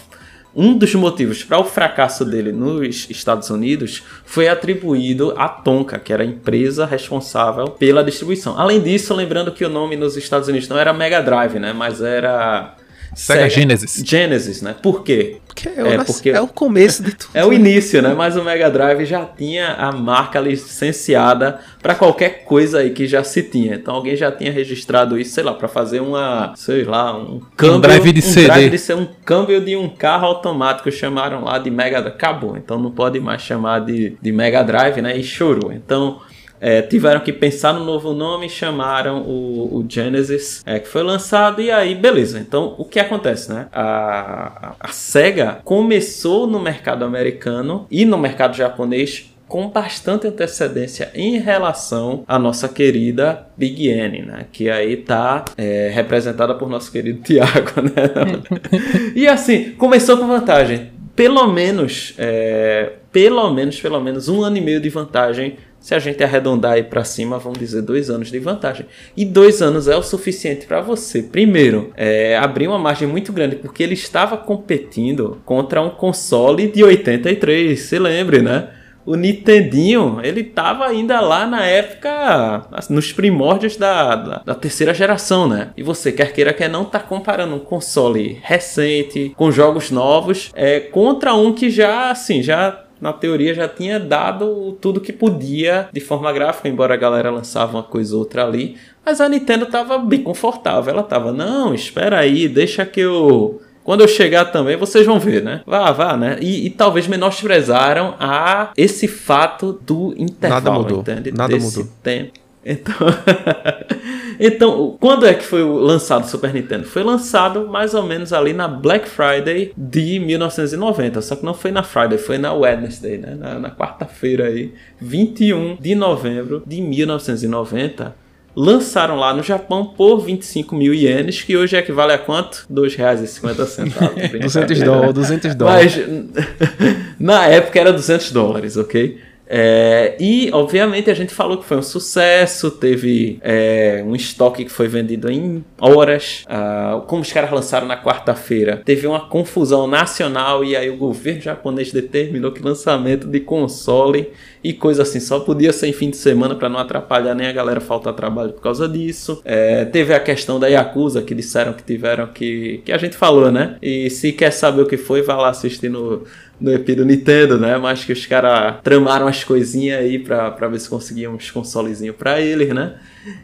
um dos motivos para o fracasso dele nos Estados Unidos foi atribuído à Tonka, que era a empresa responsável pela distribuição. Além disso, lembrando que o nome nos Estados Unidos não era Mega Drive, né, mas era Sega, Sega Genesis. Genesis, né? Por quê? Porque é, é, porque é o começo de tudo. É o início, né? Mas o Mega Drive já tinha a marca licenciada para qualquer coisa aí que já se tinha. Então alguém já tinha registrado isso, sei lá, para fazer uma, sei lá, um câmbio, um drive de um CD. Drive de ser um câmbio de um carro automático, chamaram lá de Mega Drive. Acabou. Então não pode mais chamar de, de Mega Drive, né? E chorou. Então é, tiveram que pensar no novo nome, chamaram o, o Genesis, é, que foi lançado, e aí, beleza. Então, o que acontece, né? A, a SEGA começou no mercado americano e no mercado japonês com bastante antecedência em relação à nossa querida Big N, né? Que aí tá é, representada por nosso querido Tiago, né? e assim, começou com vantagem. Pelo menos, é, pelo menos, pelo menos um ano e meio de vantagem se a gente arredondar aí para cima, vamos dizer dois anos de vantagem. E dois anos é o suficiente para você, primeiro, é, abrir uma margem muito grande, porque ele estava competindo contra um console de 83, se lembre, né? O Nintendinho, ele estava ainda lá na época, nos primórdios da, da, da, terceira geração, né? E você, quer queira, quer não, tá comparando um console recente, com jogos novos, é, contra um que já, assim, já na teoria já tinha dado tudo que podia de forma gráfica, embora a galera lançava uma coisa ou outra ali. Mas a Nintendo tava bem confortável. Ela tava, não, espera aí, deixa que eu. Quando eu chegar também, vocês vão ver, né? Vá, vá, né? E, e talvez menosprezaram a esse fato do intervalo, Nada mudou. entende? Nada Desse mudou. tempo. Então, então, quando é que foi lançado o Super Nintendo? Foi lançado mais ou menos ali na Black Friday de 1990. Só que não foi na Friday, foi na Wednesday, né? Na, na quarta-feira aí, 21 de novembro de 1990 lançaram lá no Japão por 25 mil ienes, que hoje equivale a quanto? R$ 2,50. 200 dólares, 200 dólares. Mas na época era 200 dólares, ok? É, e, obviamente, a gente falou que foi um sucesso, teve é, um estoque que foi vendido em horas. Ah, como os caras lançaram na quarta-feira, teve uma confusão nacional e aí o governo japonês determinou que lançamento de console e coisa assim só podia ser em fim de semana para não atrapalhar nem a galera faltar trabalho por causa disso. É, teve a questão da Yakuza que disseram que tiveram que. que a gente falou, né? E se quer saber o que foi, vá lá assistir no no EP do Nintendo, né? Mas que os caras tramaram as coisinhas aí pra, pra ver se conseguiam uns consolezinhos pra eles, né?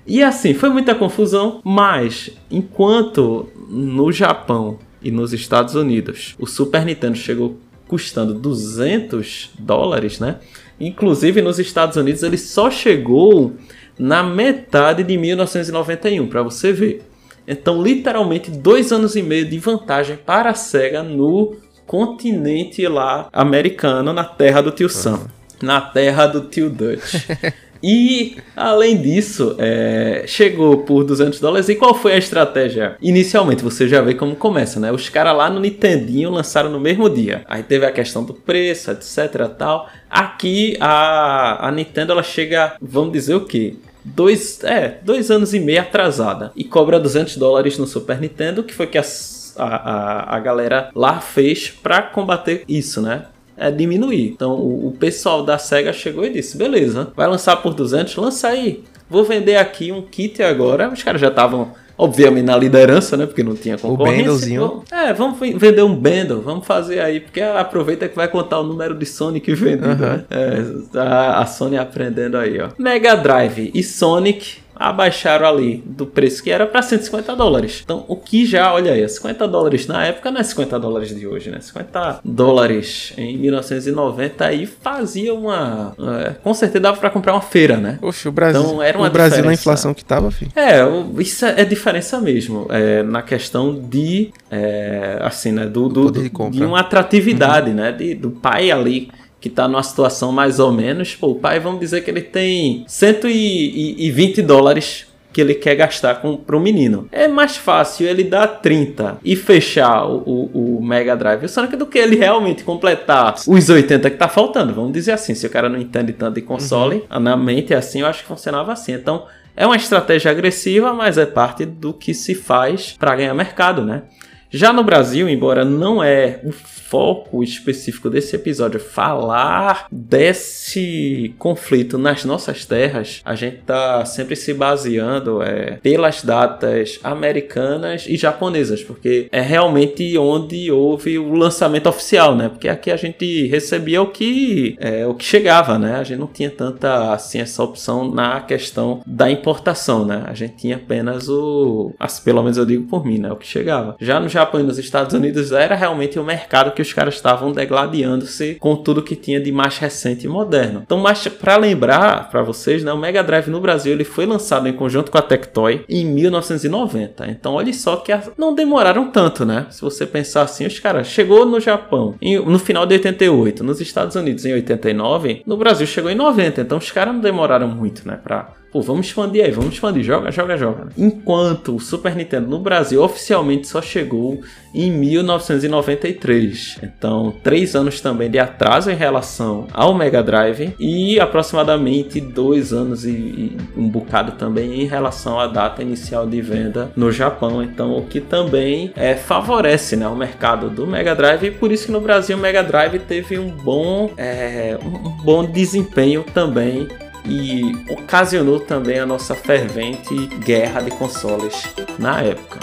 E assim, foi muita confusão, mas enquanto no Japão e nos Estados Unidos o Super Nintendo chegou custando 200 dólares, né? Inclusive nos Estados Unidos ele só chegou na metade de 1991, para você ver. Então, literalmente, dois anos e meio de vantagem para a SEGA no continente lá americano, na terra do tio Sam, na terra do tio Dutch. E, além disso, é, chegou por 200 dólares. E qual foi a estratégia? Inicialmente, você já vê como começa, né? Os caras lá no Nintendinho lançaram no mesmo dia. Aí teve a questão do preço, etc tal. Aqui, a, a Nintendo, ela chega, vamos dizer o quê? Dois, é, dois anos e meio atrasada. E cobra 200 dólares no Super Nintendo, que foi que as a, a, a galera lá fez para combater isso, né? é, diminuir. Então o, o pessoal da SEGA chegou e disse: beleza, vai lançar por 200, lança aí. Vou vender aqui um kit agora. Os caras já estavam obviamente na liderança, né? Porque não tinha concorrência. O bundlezinho. É, vamos vender um bundle, vamos fazer aí, porque aproveita que vai contar o número de Sonic vendido, uhum. né? É, a, a Sony aprendendo aí, ó. Mega Drive e Sonic abaixaram ali do preço que era para 150 dólares. Então, o que já, olha aí, 50 dólares na época não é 50 dólares de hoje, né? 50 dólares em 1990 aí fazia uma. É, com certeza dava para comprar uma feira, né? Poxa, o Brasil. Então, era uma o Brasil diferença. na inflação que tava, filho. É, isso é, é diferença mesmo. É, na questão de. É, assim, né? Do, do, do de, de, uma atratividade, uhum. né? De, do pai ali que tá numa situação mais ou menos, pô, o pai, vamos dizer que ele tem 120 dólares que ele quer gastar com, pro menino. É mais fácil ele dar 30 e fechar o, o, o Mega Drive o Sonic do que ele realmente completar os 80 que tá faltando. Vamos dizer assim, se o cara não entende tanto de console, uhum. na mente é assim, eu acho que funcionava assim. Então, é uma estratégia agressiva, mas é parte do que se faz para ganhar mercado, né? Já no Brasil, embora não é o foco específico desse episódio falar desse conflito nas nossas terras, a gente tá sempre se baseando é, pelas datas americanas e japonesas, porque é realmente onde houve o lançamento oficial, né? Porque aqui a gente recebia o que é, o que chegava, né? A gente não tinha tanta assim essa opção na questão da importação, né? A gente tinha apenas o, pelo menos eu digo por mim, né? O que chegava. Já no Japão e nos Estados Unidos era realmente o mercado que os caras estavam degladiando-se com tudo que tinha de mais recente e moderno. Então, mas para lembrar para vocês, né, o Mega Drive no Brasil ele foi lançado em conjunto com a Tectoy em 1990. Então, olha só que não demoraram tanto, né? Se você pensar assim, os caras chegou no Japão em, no final de 88, nos Estados Unidos em 89, no Brasil chegou em 90. Então, os caras não demoraram muito, né, para Pô, vamos expandir aí, vamos expandir. Joga, joga, joga. Enquanto o Super Nintendo no Brasil oficialmente só chegou em 1993. Então, três anos também de atraso em relação ao Mega Drive e aproximadamente dois anos e, e um bocado também em relação à data inicial de venda no Japão. Então, o que também é, favorece né, o mercado do Mega Drive e por isso que no Brasil o Mega Drive teve um bom, é, um bom desempenho também e ocasionou também a nossa fervente guerra de consoles na época.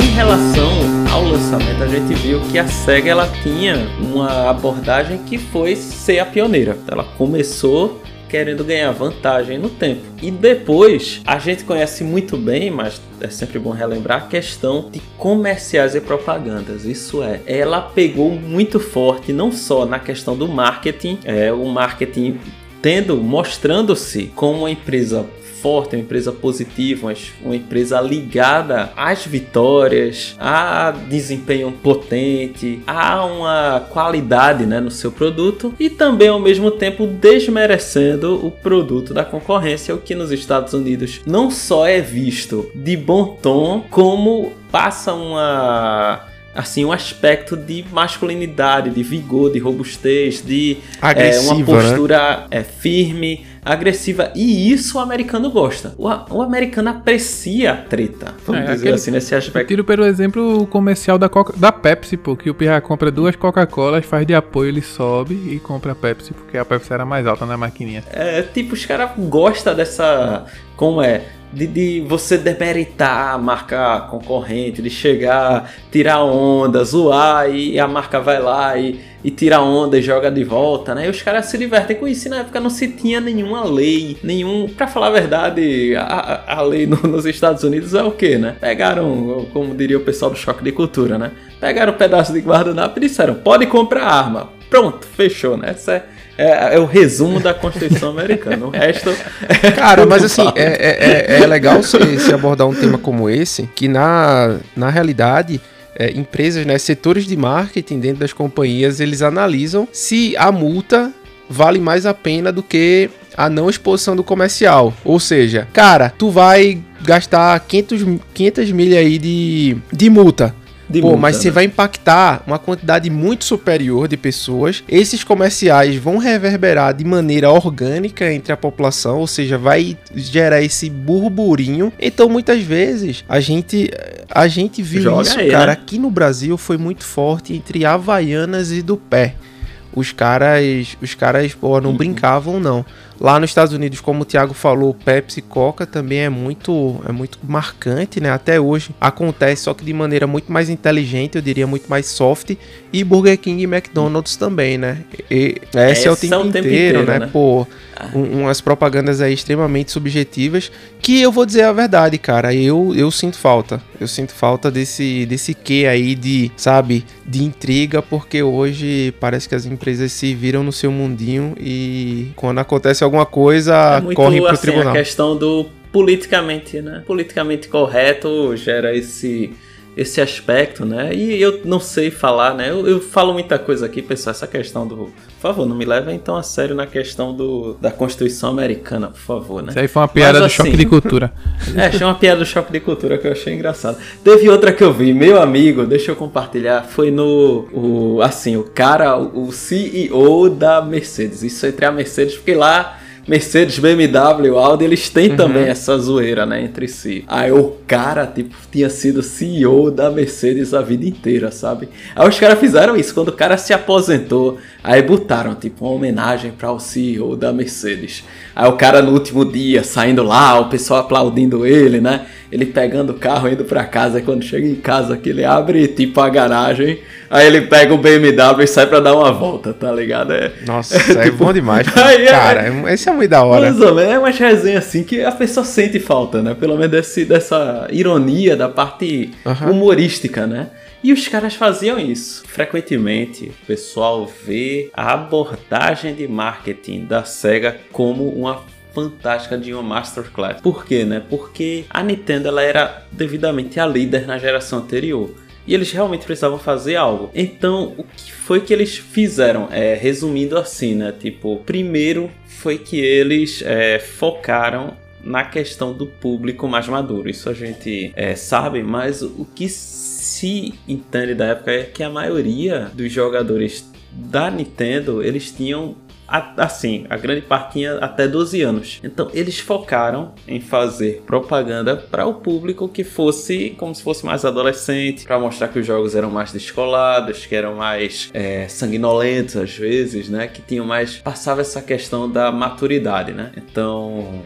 Em relação ao lançamento, a gente viu que a SEGA ela tinha uma abordagem que foi ser a pioneira. Ela começou querendo ganhar vantagem no tempo. E depois, a gente conhece muito bem, mas é sempre bom relembrar a questão de comerciais e propagandas. Isso é, ela pegou muito forte não só na questão do marketing, é o marketing tendo mostrando-se como uma empresa forte, uma empresa positiva, uma empresa ligada às vitórias, a desempenho potente, a uma qualidade né, no seu produto e também ao mesmo tempo desmerecendo o produto da concorrência, o que nos Estados Unidos não só é visto de bom tom, como passa uma assim um aspecto de masculinidade, de vigor, de robustez, de é, uma né? postura né? é, firme, agressiva. E isso o americano gosta. O, o americano aprecia a treta. Vamos é, dizer aquele, assim, nesse aspecto. tiro pelo exemplo o comercial da, Coca, da Pepsi, pô, que o Pirra compra duas Coca-Colas, faz de apoio, ele sobe e compra a Pepsi, porque a Pepsi era mais alta na maquininha. É, tipo, os caras gostam dessa. Como é? De, de, você demeritar a marca concorrente, de chegar, tirar onda, zoar e a marca vai lá e, e tira onda e joga de volta, né? E os caras se divertem com isso. E na época não se tinha nenhuma lei, nenhum. Pra falar a verdade, a, a lei no, nos Estados Unidos é o que, né? Pegaram, como diria o pessoal do choque de cultura, né? Pegaram um pedaço de guardanapo e disseram: pode comprar arma. Pronto, fechou, né? Essa é é, é, o resumo da Constituição americana. O resto. É Cara, mas assim, é, é, é, é legal se, se, abordar um tema como esse, que na, na realidade. É, empresas, né, setores de marketing dentro das companhias, eles analisam se a multa vale mais a pena do que a não exposição do comercial. Ou seja, cara, tu vai gastar 500, 500 milhas aí de, de multa de Pô, multa, mas né? você vai impactar uma quantidade muito superior de pessoas. Esses comerciais vão reverberar de maneira orgânica entre a população, ou seja, vai gerar esse burburinho. Então, muitas vezes, a gente a gente viu Joga isso, aí, cara, né? aqui no Brasil foi muito forte entre Havaianas e do pé. Os caras, os caras, pô, não uhum. brincavam não. Lá nos Estados Unidos, como o Thiago falou, Pepsi e Coca também é muito, é muito marcante, né? Até hoje acontece, só que de maneira muito mais inteligente, eu diria muito mais soft. E Burger King e McDonald's também, né? E esse é, é o tempo, é o tempo inteiro, inteiro, né? né? Pô, ah. um, umas propagandas aí extremamente subjetivas. Que eu vou dizer a verdade, cara. Eu, eu sinto falta. Eu sinto falta desse, desse quê aí de, sabe, de intriga, porque hoje parece que as empresas se viram no seu mundinho e quando acontece alguma coisa, é muito, correm pro assim, tribunal. A questão do politicamente, né? Politicamente correto gera esse esse aspecto, né? E eu não sei falar, né? Eu, eu, falo muita coisa aqui, pessoal. Essa questão do. Por favor, não me leva então a sério na questão do, da Constituição Americana, por favor, né? Isso aí foi uma piada Mas, do assim, choque de cultura. é, achei uma piada do choque de cultura que eu achei engraçado. Teve outra que eu vi, meu amigo, deixa eu compartilhar. Foi no. O, assim, o cara, o CEO da Mercedes. Isso entre a Mercedes, porque lá Mercedes, BMW, Audi, eles têm uhum. também essa zoeira, né, entre si. Aí o cara, tipo, tinha sido CEO da Mercedes a vida inteira, sabe? Aí os caras fizeram isso, quando o cara se aposentou, aí botaram, tipo, uma homenagem para o CEO da Mercedes. Aí o cara no último dia, saindo lá, o pessoal aplaudindo ele, né? Ele pegando o carro, indo para casa, e quando chega em casa, que ele abre, tipo, a garagem, Aí ele pega o BMW e sai pra dar uma volta, tá ligado? É... Nossa, é bom demais. aí, cara, é, esse é muito da hora. Mais ou menos, é uma resenha assim que a pessoa sente falta, né? Pelo menos desse, dessa ironia da parte uhum. humorística, né? E os caras faziam isso. Frequentemente, o pessoal vê a abordagem de marketing da SEGA como uma fantástica de uma masterclass. Por quê, né? Porque a Nintendo ela era devidamente a líder na geração anterior e eles realmente precisavam fazer algo. Então, o que foi que eles fizeram? É, resumindo assim, né? Tipo, primeiro foi que eles é, focaram na questão do público mais maduro. Isso a gente é, sabe, mas o que se entende da época é que a maioria dos jogadores da Nintendo eles tinham assim, a grande parte tinha até 12 anos. Então eles focaram em fazer propaganda para o público que fosse como se fosse mais adolescente, para mostrar que os jogos eram mais descolados, que eram mais é, sanguinolentos às vezes, né? Que tinham mais. passava essa questão da maturidade, né? Então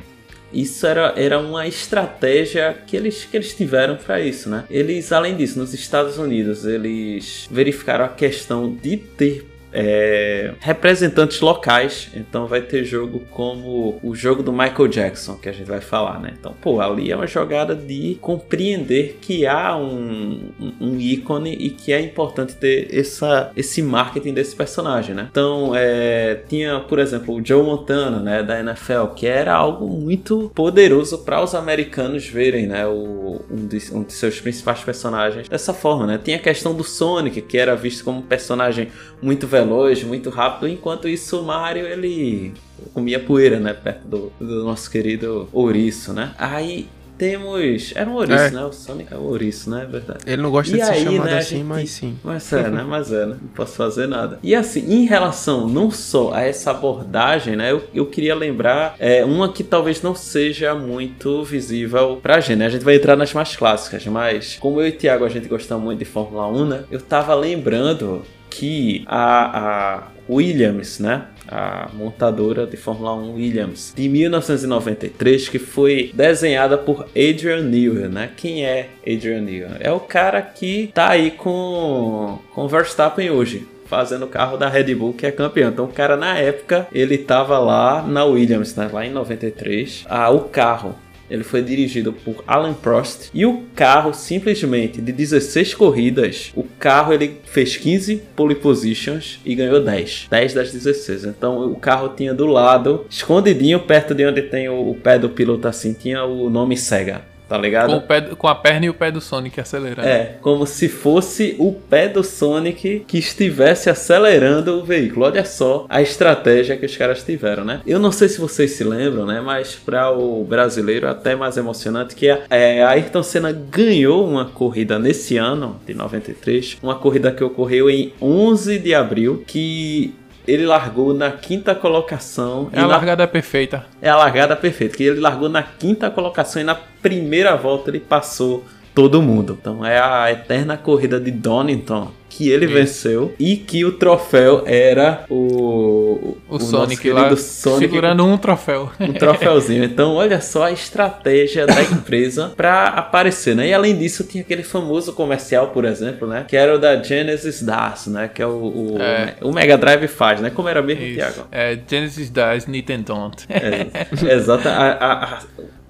isso era, era uma estratégia que eles, que eles tiveram para isso, né? Eles, além disso, nos Estados Unidos, eles verificaram a questão de ter é, representantes locais. Então vai ter jogo como o jogo do Michael Jackson, que a gente vai falar, né? Então, pô, ali é uma jogada de compreender que há um, um, ícone e que é importante ter essa, esse marketing desse personagem, né? Então, é, tinha, por exemplo, o Joe Montana, né, da NFL, que era algo muito poderoso para os americanos verem, né, o, um, de, um de seus principais personagens dessa forma, né? Tinha a questão do Sonic, que era visto como um personagem muito veloz veloz, muito rápido, enquanto isso o Mario ele comia poeira, né, perto do, do nosso querido ouriço, né? Aí temos. Era um ouriço, é. né? O Sonic é um ouriço, né? É verdade. Ele não gosta e de aí, ser chamado né, assim, gente... mas sim. Mas é, né? Mas é, né? Não posso fazer nada. E assim, em relação não só a essa abordagem, né? Eu, eu queria lembrar é, uma que talvez não seja muito visível pra gente, né? A gente vai entrar nas mais clássicas, mas como eu e o Thiago a gente gosta muito de Fórmula 1, né? Eu tava lembrando que a, a Williams, né? a montadora de Fórmula 1 Williams, de 1993, que foi desenhada por Adrian Newey, né? Quem é Adrian Newey? É o cara que tá aí com com Verstappen hoje, fazendo o carro da Red Bull que é campeão. Então o cara na época ele tava lá na Williams, né? lá em 93. Ah, o carro ele foi dirigido por Alan Prost. E o carro simplesmente de 16 corridas, o carro ele fez 15 pole positions e ganhou 10, 10 das 16. Então o carro tinha do lado, escondidinho perto de onde tem o, pé do piloto assim, tinha o nome Sega tá ligado? Com, pé, com a perna e o pé do Sonic acelerando. É, como se fosse o pé do Sonic que estivesse acelerando o veículo. Olha só a estratégia que os caras tiveram, né? Eu não sei se vocês se lembram, né? Mas para o brasileiro até mais emocionante que é, é, a Ayrton Senna ganhou uma corrida nesse ano de 93, uma corrida que ocorreu em 11 de abril, que ele largou na quinta colocação. É a largada na... perfeita. É a largada perfeita. Que ele largou na quinta colocação e na primeira volta ele passou todo mundo. Então é a eterna corrida de Donington que ele venceu e que o troféu era o, o, o Sonic lá Sonic segurando um troféu. Um troféuzinho. Então, olha só a estratégia da empresa para aparecer, né? E além disso, tinha aquele famoso comercial, por exemplo, né? Que era o da Genesis DAS, né? Que é o, o, é. o Mega Drive faz, né? Como era mesmo, Isso. Thiago? É, Genesis DAS, Nintendo. É, exato. A, a, a,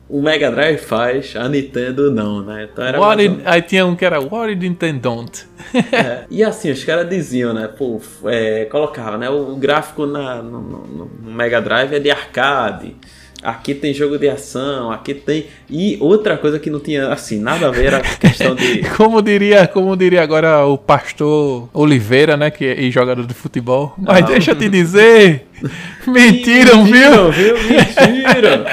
o Mega Drive faz, a Nintendo não, né? Então era What Aí tinha um que era What did Nintendo don't? é, e assim, os caras diziam, né? Pô, é, colocava, né? O gráfico na, no, no, no Mega Drive é de arcade aqui tem jogo de ação, aqui tem. E outra coisa que não tinha, assim, nada a ver era a questão de. como diria, como diria agora o pastor Oliveira, né? Que é jogador de futebol. Mas deixa eu te dizer. mentiram, mentiram, viu? viu? Mentiram!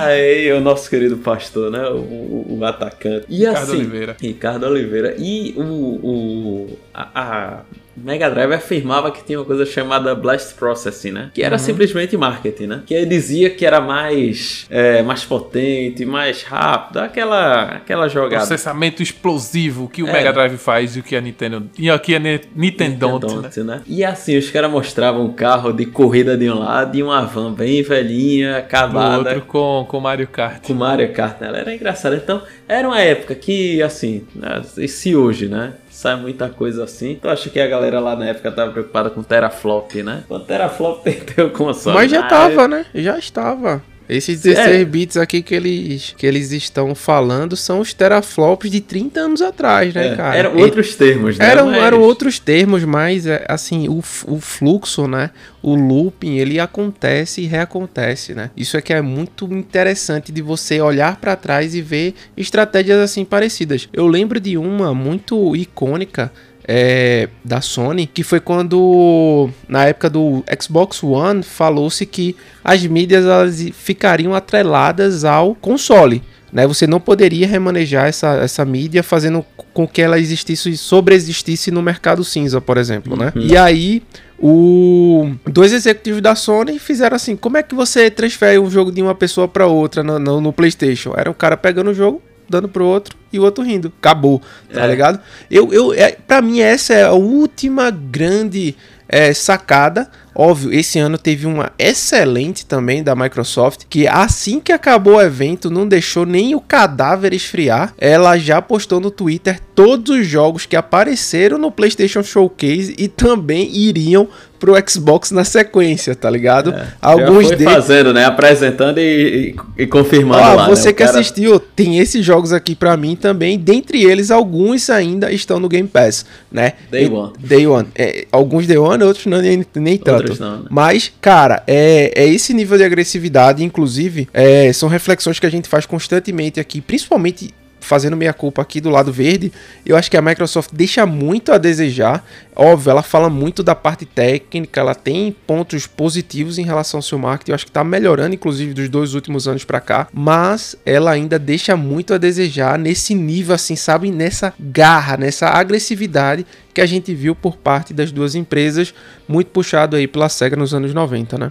Aí, o nosso querido pastor, né? O, o, o atacante. E Ricardo assim, Oliveira. Ricardo Oliveira. E o, o a, a Mega Drive afirmava que tinha uma coisa chamada Blast Processing, né? Que era uhum. simplesmente marketing, né? Que ele dizia que era mais, é, mais potente, mais rápido, aquela, aquela jogada. Processamento explosivo que o é. Mega Drive faz e o que a Nintendo. E aqui a Nintendo, né? né? E assim, os caras mostravam um carro de corrida de um lado e uma van bem velhinha, acabada. Do outro com, com Mario Kart. Com Mario Kart, né? Ela era engraçada. Então, era uma época que, assim, né? e se hoje, né? Sai muita coisa assim. Tu acha que a galera lá na época tava preocupada com teraflop, né? O teraflop tem ter o console. Mas já tava, né? Já estava. Esses 16 é. bits aqui que eles, que eles estão falando são os teraflops de 30 anos atrás, né, é, cara? Eram outros termos, né? Eram, mas... eram outros termos, mas, é, assim, o, o fluxo, né? O looping, ele acontece e reacontece, né? Isso é que é muito interessante de você olhar para trás e ver estratégias assim parecidas. Eu lembro de uma muito icônica é, da Sony, que foi quando, na época do Xbox One, falou-se que as mídias elas ficariam atreladas ao console. Né? Você não poderia remanejar essa, essa mídia fazendo com que ela existisse, sobreexistisse no mercado cinza, por exemplo. Né? Uhum. E aí, o dois executivos da Sony fizeram assim: como é que você transfere um jogo de uma pessoa para outra no, no, no, PlayStation? Era um cara pegando o jogo, dando pro outro e o outro rindo. Acabou, tá é. ligado? Eu, eu, é, pra mim, essa é a última grande é, sacada. Óbvio, esse ano teve uma excelente também da Microsoft, que assim que acabou o evento, não deixou nem o cadáver esfriar. Ela já postou no Twitter todos os jogos que apareceram no PlayStation Showcase e também iriam pro Xbox na sequência, tá ligado? É, Alguns foi deles... fazendo, né? Apresentando e, e, e confirmando ah, lá. Você né? que cara... assistiu, tem esses jogos aqui para mim também. Dentre eles, alguns ainda estão no Game Pass, né? Day One. Day One. É, alguns Day One, outros não, nem, nem tanto. Não, né? Mas, cara, é, é esse nível de agressividade, inclusive, é, são reflexões que a gente faz constantemente aqui, principalmente fazendo meia culpa aqui do lado verde, eu acho que a Microsoft deixa muito a desejar. Óbvio, ela fala muito da parte técnica, ela tem pontos positivos em relação ao seu marketing, eu acho que está melhorando, inclusive, dos dois últimos anos para cá, mas ela ainda deixa muito a desejar nesse nível, assim, sabe? Nessa garra, nessa agressividade que a gente viu por parte das duas empresas, muito puxado aí pela SEGA nos anos 90, né?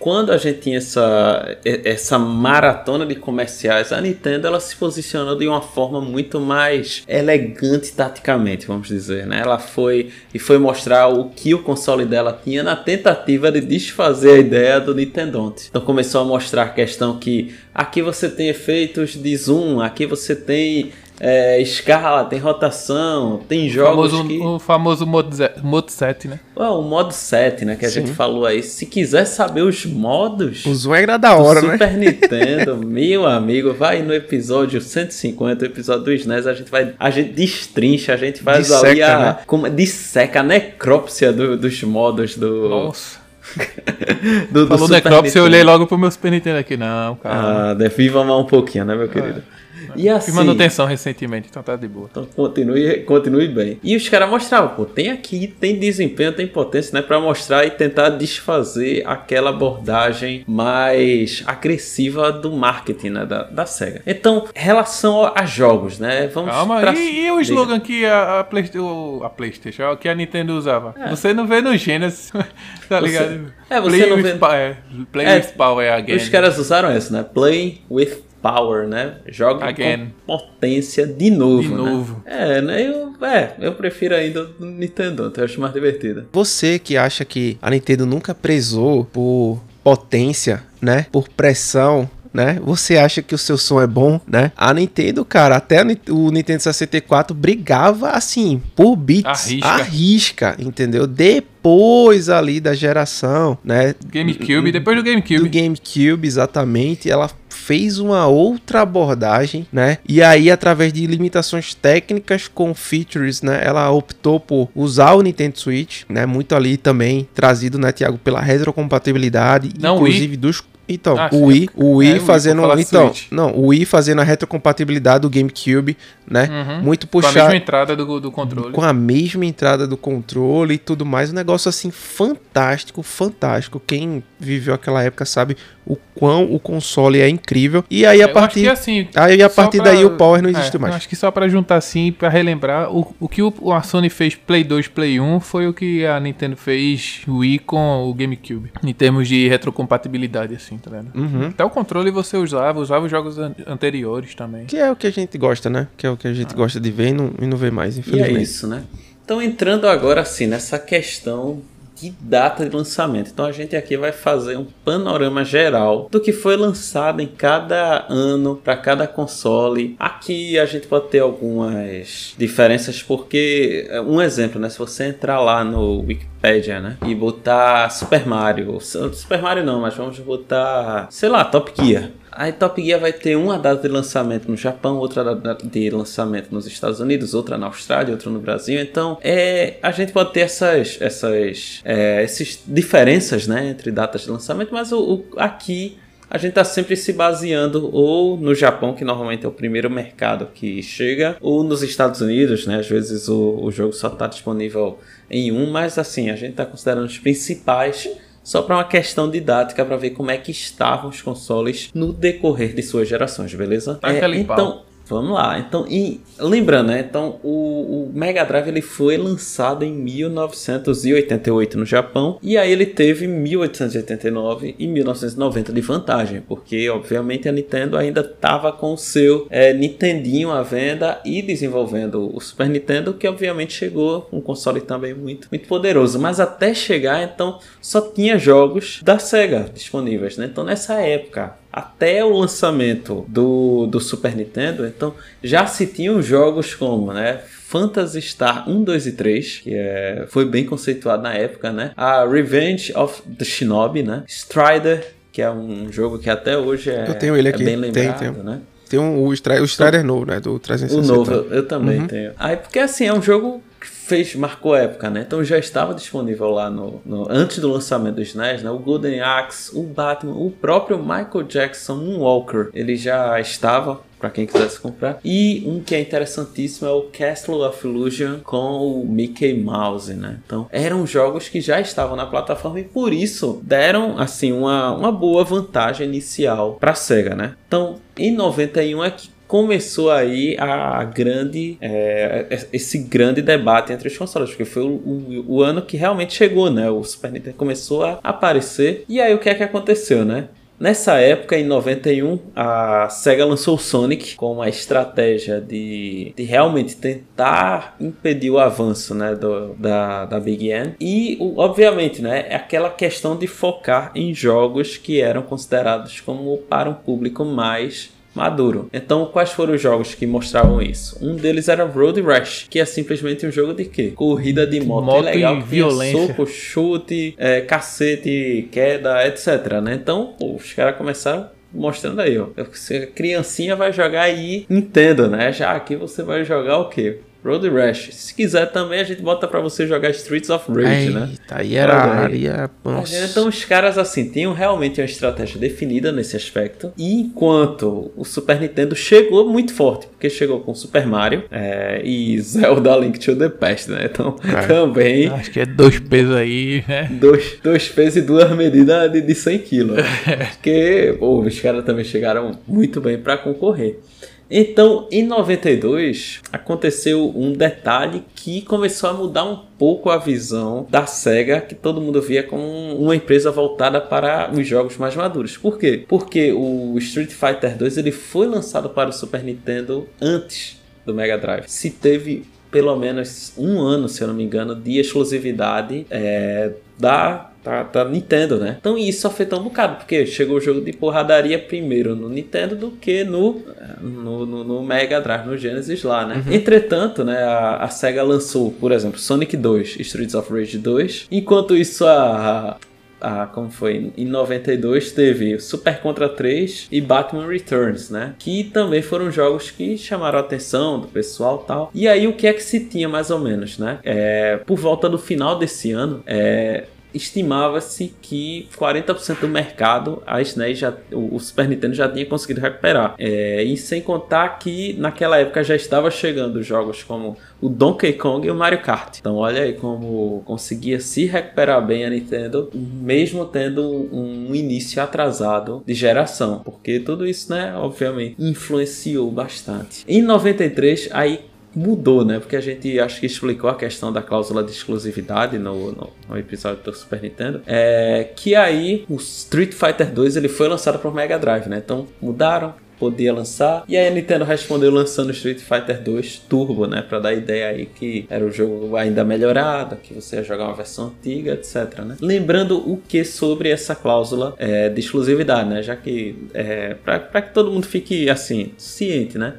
Quando a gente tinha essa, essa maratona de comerciais, a Nintendo ela se posicionou de uma forma muito mais elegante taticamente, vamos dizer, né? Ela foi e foi mostrar o que o console dela tinha na tentativa de desfazer a ideia do Nintendo. Então começou a mostrar a questão que aqui você tem efeitos de zoom, aqui você tem é, escala, tem rotação, tem jogos. O famoso, que... o famoso modo, modo 7, né? o modo 7, né? Que a Sim. gente falou aí. Se quiser saber os modos. O zoom é da hora, né? Super Nintendo, meu amigo, vai no episódio 150, o episódio do SNES, a gente vai. A gente destrincha, a gente faz disseca, ali a. Né? Como, disseca a necrópsia do, dos modos do. Nossa do, do Falou Necrópolis, eu olhei logo pro meu Super Nintendo aqui. Não, cara. Ah, deve amar um pouquinho, né, meu querido? É. E assim, Fiz manutenção recentemente, então tá de boa. Então continue, continue bem. E os caras mostravam, pô, tem aqui, tem desempenho, tem potência, né? Pra mostrar e tentar desfazer aquela abordagem mais agressiva do marketing, né? Da, da SEGA. Então, relação a jogos, né? Vamos Calma, pra... e, e, o slogan que a, a, Play, a PlayStation, que a Nintendo usava? É. Você não vê no Genesis, tá ligado? Você... É, você Play não vê. É, play é, with power again. Os caras usaram isso, né? Play with power, né? Joga Again. com potência de novo. De né? novo. É, né? Eu, é, eu prefiro ainda o Nintendo, eu acho mais divertido. Você que acha que a Nintendo nunca prezou por potência, né? Por pressão, né? Você acha que o seu som é bom, né? A Nintendo, cara, até o Nintendo 64 brigava assim por bits, arrisca, arrisca entendeu? Depois ali da geração, né? GameCube, depois do GameCube. Do GameCube, exatamente, ela fez uma outra abordagem, né? E aí, através de limitações técnicas com features, né? Ela optou por usar o Nintendo Switch, né? Muito ali também trazido, né, Tiago, pela retrocompatibilidade, Não, inclusive Wii. dos então, ah, o Wii, o Wii é, fazendo, o então, Switch. não, o Wii fazendo a retrocompatibilidade do GameCube, né? Uhum. Muito puxado. Com a mesma entrada do, do controle. Com a mesma entrada do controle e tudo mais, um negócio assim fantástico, fantástico. Quem viveu aquela época sabe o quão o console é incrível. E aí a eu partir assim, aí a partir pra, daí o Power não existe é, mais. Acho que só para juntar assim, para relembrar, o, o que o, a Sony fez Play 2, Play 1 foi o que a Nintendo fez Wii com o GameCube, em termos de retrocompatibilidade assim, tá vendo? Uhum. Até o controle você usava, usava os jogos an anteriores também. Que é o que a gente gosta, né? Que é o que a gente ah. gosta de ver e não, e não vê mais, infelizmente. E é isso, né? Então entrando agora assim nessa questão de data de lançamento. Então a gente aqui vai fazer um panorama geral do que foi lançado em cada ano para cada console. Aqui a gente pode ter algumas diferenças porque um exemplo, né, se você entrar lá no Wikipedia, né, e botar Super Mario, Super Mario não, mas vamos botar, sei lá, Top Gear. Aí Top Gear vai ter uma data de lançamento no Japão, outra data de lançamento nos Estados Unidos, outra na Austrália, outra no Brasil. Então, é, a gente pode ter essas, essas, é, essas diferenças né, entre datas de lançamento, mas o, o aqui a gente está sempre se baseando ou no Japão, que normalmente é o primeiro mercado que chega, ou nos Estados Unidos, né? Às vezes o, o jogo só está disponível em um, mas assim, a gente está considerando os principais só para uma questão didática para ver como é que estavam os consoles no decorrer de suas gerações, beleza? É, então, Vamos lá. Então, e, lembrando, né? Então, o, o, Mega Drive ele foi lançado em 1988 no Japão e aí ele teve 1889 e 1990 de vantagem, porque obviamente a Nintendo ainda estava com o seu é, Nintendinho à venda e desenvolvendo o Super Nintendo, que obviamente chegou um console também muito, muito poderoso. Mas até chegar, então, só tinha jogos da Sega disponíveis, né? Então, nessa época, até o lançamento do, do Super Nintendo, então já se tinham jogos como, né? Phantasy Star 1, 2 e 3, que é, foi bem conceituado na época, né? A Revenge of the Shinobi, né? Strider, que é um jogo que até hoje é, eu tenho ele aqui. é bem lembrado, tem, tem. né? Tem um, o, Strider, o Strider novo, né? Do 360. O novo, eu, eu também uhum. tenho. Aí, porque assim, é um jogo fez marcou época, né? Então já estava disponível lá no, no, antes do lançamento do SNES, né? O Golden Axe, o Batman, o próprio Michael Jackson Walker, ele já estava para quem quisesse comprar. E um que é interessantíssimo é o Castle of Illusion com o Mickey Mouse, né? Então, eram jogos que já estavam na plataforma e por isso deram assim uma, uma boa vantagem inicial para Sega, né? Então, em 91 é que começou aí a grande é, esse grande debate entre os consoles, porque foi o, o, o, ano que realmente chegou, né? O Super Nintendo começou a aparecer. E aí o que é que aconteceu, né? Nessa época, em 91, a SEGA lançou o Sonic com uma estratégia de, de realmente tentar impedir o avanço né, do, da, da Big N. E, obviamente, né, é aquela questão de focar em jogos que eram considerados como para um público mais maduro. Então, quais foram os jogos que mostravam isso? Um deles era Road Rash, que é simplesmente um jogo de quê? Corrida de moto, moto é legal, e violência. soco, chute, é, cacete, queda, etc. Né? Então, pô, os caras começaram mostrando aí, ó. Se a criancinha vai jogar aí, entenda, né? Já aqui você vai jogar o quê? Road Rash. Se quiser também, a gente bota para você jogar Streets of Rage, Eita, né? aí era aí. área. Então os caras assim tinham realmente uma estratégia definida nesse aspecto. E enquanto o Super Nintendo chegou muito forte, porque chegou com Super Mario é, e Zelda Link to the Past, né? Então É. também Acho que é dois pesos aí, né? dois, dois pesos e duas medidas de, de 100 quilos. Porque pô, os caras também chegaram muito bem para concorrer. Então, em 92, aconteceu um detalhe que começou a mudar um pouco a visão da SEGA, que todo mundo via como uma empresa voltada para os jogos mais maduros. Por quê? Porque o Street Fighter 2 ele foi lançado para o Super Nintendo antes do Mega Drive. Se teve pelo menos um ano, se eu não me engano, de exclusividade é, da, da, da Nintendo, né? Então isso afetou um bocado, porque chegou o jogo de porradaria primeiro no Nintendo do que no, no, no, no Mega Drive, no Genesis lá, né? Entretanto, né, a, a SEGA lançou, por exemplo, Sonic 2, Streets of Rage 2, enquanto isso a, ah, como foi? Em 92 teve Super Contra 3 e Batman Returns, né? Que também foram jogos que chamaram a atenção do pessoal e tal. E aí o que é que se tinha mais ou menos, né? É, por volta do final desse ano, é, estimava-se que 40% do mercado a SNES já, o, Super Nintendo já tinha conseguido recuperar. É, e sem contar que naquela época já estava chegando jogos como o Donkey Kong e o Mario Kart. Então olha aí como conseguia se recuperar bem a Nintendo, mesmo tendo um, um início atrasado de geração. Porque tudo isso, né, obviamente, influenciou bastante. Em 93, aí mudou, né? Porque a gente acho que explicou a questão da cláusula de exclusividade no, no, no episódio do Super Nintendo. É que aí o Street Fighter 2 ele foi lançado para o Mega Drive, né? Então mudaram. Podia lançar. E aí a Nintendo respondeu lançando Street Fighter 2 Turbo, né? Pra dar ideia aí que era o jogo ainda melhorado, que você ia jogar uma versão antiga, etc. Né? Lembrando o que sobre essa cláusula é, de exclusividade, né? Já que é, para que todo mundo fique assim, ciente, né?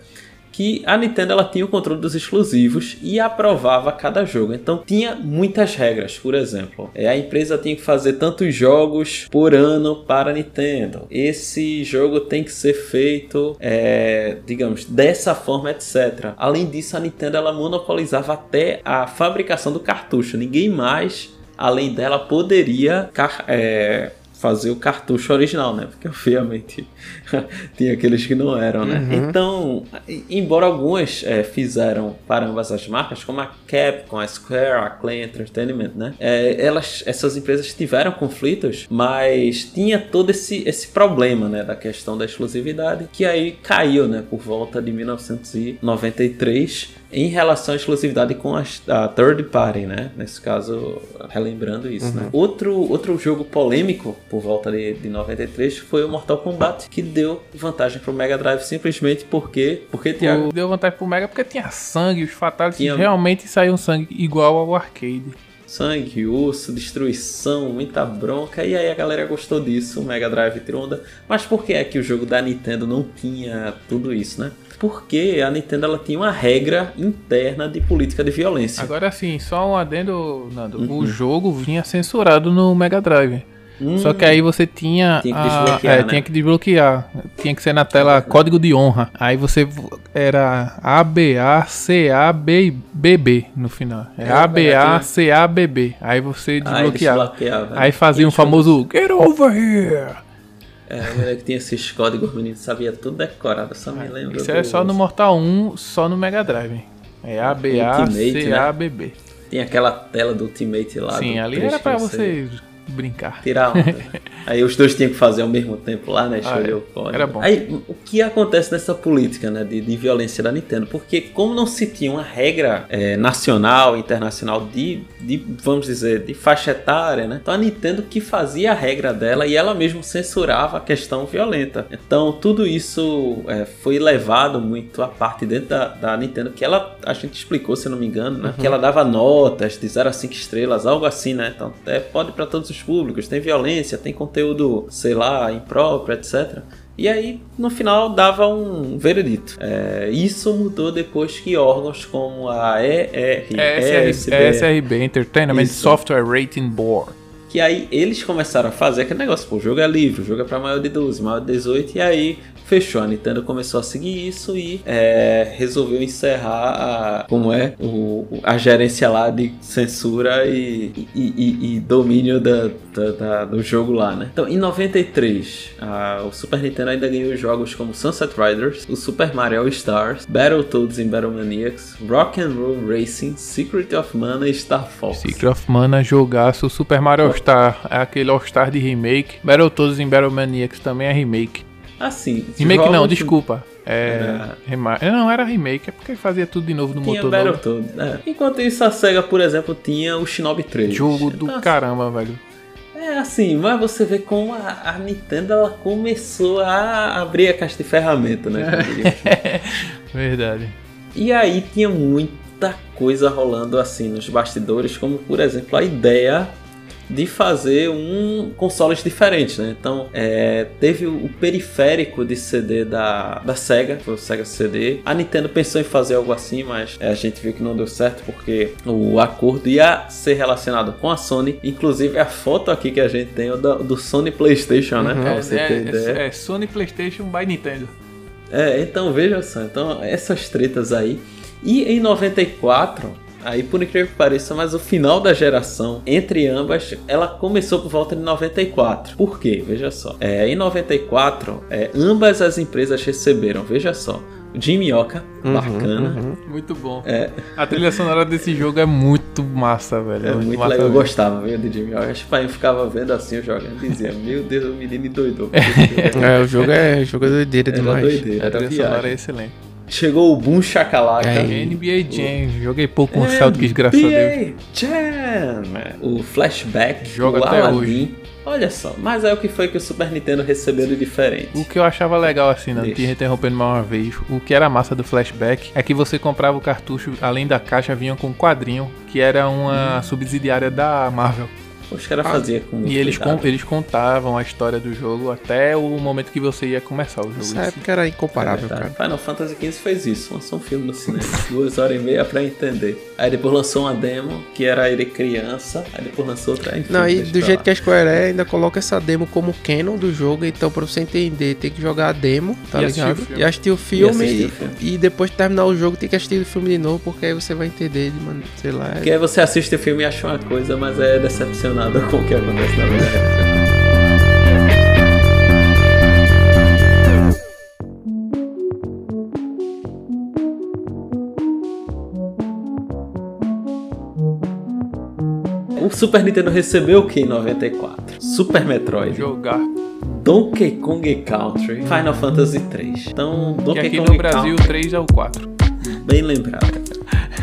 Que a Nintendo ela tinha o controle dos exclusivos e aprovava cada jogo. Então tinha muitas regras, por exemplo, é, a empresa tinha que fazer tantos jogos por ano para a Nintendo. Esse jogo tem que ser feito, é, digamos, dessa forma, etc. Além disso, a Nintendo ela monopolizava até a fabricação do cartucho. Ninguém mais, além dela, poderia é, fazer o cartucho original, né? Porque obviamente tinha aqueles que não eram, né? Uhum. Então, embora algumas é, fizeram para ambas as marcas, como a Capcom, a Square, a Clay Entertainment, né? É, elas, essas empresas tiveram conflitos, mas tinha todo esse, esse problema, né? Da questão da exclusividade, que aí caiu, né? Por volta de 1993 em relação à exclusividade com a, a third party, né? Nesse caso, relembrando isso, né? Outro, outro jogo polêmico por volta de, de 93 foi o Mortal Kombat, que deu vantagem pro Mega Drive simplesmente porque, porque O- Deu vantagem pro Mega porque tinha sangue, os fatalities Tinha- realmente saíam sangue igual ao arcade. sangue, osso, destruição, muita bronca, e aí a galera gostou disso, o Mega Drive tirou onda. Mas por que é que o jogo da Nintendo não tinha tudo isso, né? Porque a Nintendo ela tinha uma regra interna de política de violência. Agora sim, só um adendo, Nando. O jogo vinha censurado no Mega Drive. Hum, Só que aí você tinha. Tinha que a- desbloquear, é, né? tinha que desbloquear. Tinha que ser na tela código de honra. Aí você era ABACABB no final. É É, ABACABB. Aí você aí desbloqueava. desbloqueava. Aí fazia um famoso Get over here! É, o moleque tinha esses códigos, menino sabia tudo decorado, só me lembro. Isso é do- só no Mortal 1, só no Mega Drive. É ABACABB. Tem aquela tela do Ultimate lá. Sim, ali 3 era pra você você brincar. tirar onda. Aí os dois tinham que fazer ao mesmo tempo lá, né? Escolher Ah, é. Era bom. Aí o que acontece nessa política, né? De, de violência da Nintendo? Porque como não se tinha uma regra é, nacional, internacional de, de, vamos dizer, de faixa etária, né? Então a Nintendo que fazia a regra dela e ela mesma censurava a questão violenta. Então tudo isso é, foi levado muito à parte dentro da, da Nintendo, que ela, a gente explicou, se não me engano, né? Que ela dava notas de 0 a 5 estrelas, algo assim, né? Então é, pode para todos os públicos, tem violência, tem conteúdo, sei lá, impróprio, etc. E aí, no final, dava um veredito. É, isso mudou depois que órgãos como a ER, É SR, ESB, é Entertainment Isso. Software Rating Board. Que aí eles começaram a fazer aquele negócio, pô, o jogo é livre, o jogo é pra maior de 12, maior de 18, e aí fechou. A Nintendo começou a seguir isso e é, resolveu encerrar a, como é, o, a gerência lá de censura e, e, e, e domínio da, da, da, do jogo lá, né? Então, em 93, a, o Super Nintendo ainda ganhou jogos como Sunset Riders, o Super Mario Stars, Battletoads em Battle Maniacs, Rock and Roll Racing, Secret of Mana e Star Fox. Secret of Mana, jogaço, Super Mario All Star, é aquele All Star de remake, Battletoads em Battle Maniacs também é remake. Assim, Remake não, desculpa. É, rema- Não, era remake, é porque fazia tudo de novo no tinha motor. Battletoads. É. Enquanto isso, a SEGA, por exemplo, tinha o Shinobi 3. Jogo do Então, caramba, velho. É assim, mas você vê como a, a Nintendo ela começou a abrir a caixa de ferramenta, né? Verdade. e aí tinha muita coisa rolando assim nos bastidores, como por exemplo a ideia de fazer um consoles diferentes, né? Então, é, teve o periférico de CD da, da Sega, foi o Sega CD. A Nintendo pensou em fazer algo assim, mas é, a gente viu que não deu certo porque o acordo ia ser relacionado com a Sony. Inclusive, a foto aqui que a gente tem é do, do Sony PlayStation, né? Pra você ter ideia. é, é Sony PlayStation by Nintendo. É, então veja só, então essas tretas aí. E em 94, aí por incrível que pareça, mas o final da geração entre ambas, ela começou por volta de 94. Por quê? Veja só. É, em 94, é, ambas as empresas receberam, veja só, o Jimmy Oka, Uhum, bacana. Muito bom. É, A trilha sonora desse jogo é muito massa, velho. é muito massa legal, eu gostava viu, de Jimmy. Acho que eu ficava vendo assim, eu jogando e dizia, meu Deus, o menino doidou. É, o jogo é, o jogo é doideira Era demais. doideira, A trilha sonora é excelente. Chegou o Boom Shakalaka. É, NBA Jam, joguei pouco com o Celtics, graças a Deus. Jam! O Flashback, Joga o até Aladdin. Olha só, mas é o que foi que o Super Nintendo recebeu de diferente. O que eu achava legal assim, não te interrompendo mais uma vez, o que era massa do flashback é que você comprava o cartucho, além da caixa, vinha com um quadrinho, que era uma subsidiária da Marvel. Os caras faziam com E eles, con- eles contavam a história do jogo até o momento que você ia começar o jogo. Essa si. época era É incomparável, verdade. cara. Final Fantasy XV fez isso, lançou um filme no cinema, duas horas e meia pra entender. Aí depois lançou uma demo, que era ele criança, aí depois lançou outra, enfim. Não, e do pra jeito que a Square é, ainda coloca essa demo como canon do jogo, então pra você entender, tem que jogar a demo, tá E assistir ligado? o filme. E assistir o filme, assistir e, o filme. e depois de terminar o jogo tem que assistir o filme de novo, porque aí você vai entender de maneira, sei lá. é- Porque aí você assiste o filme e acha uma coisa, mas é decepcionado com o que acontece na vida real. O Super Nintendo recebeu o que em 94? Super Metroid, Jogar. Donkey Kong Country, Final Fantasy 3. Então, Donkey aqui Kong no Brasil Country, 3 é o 4. bem lembrado.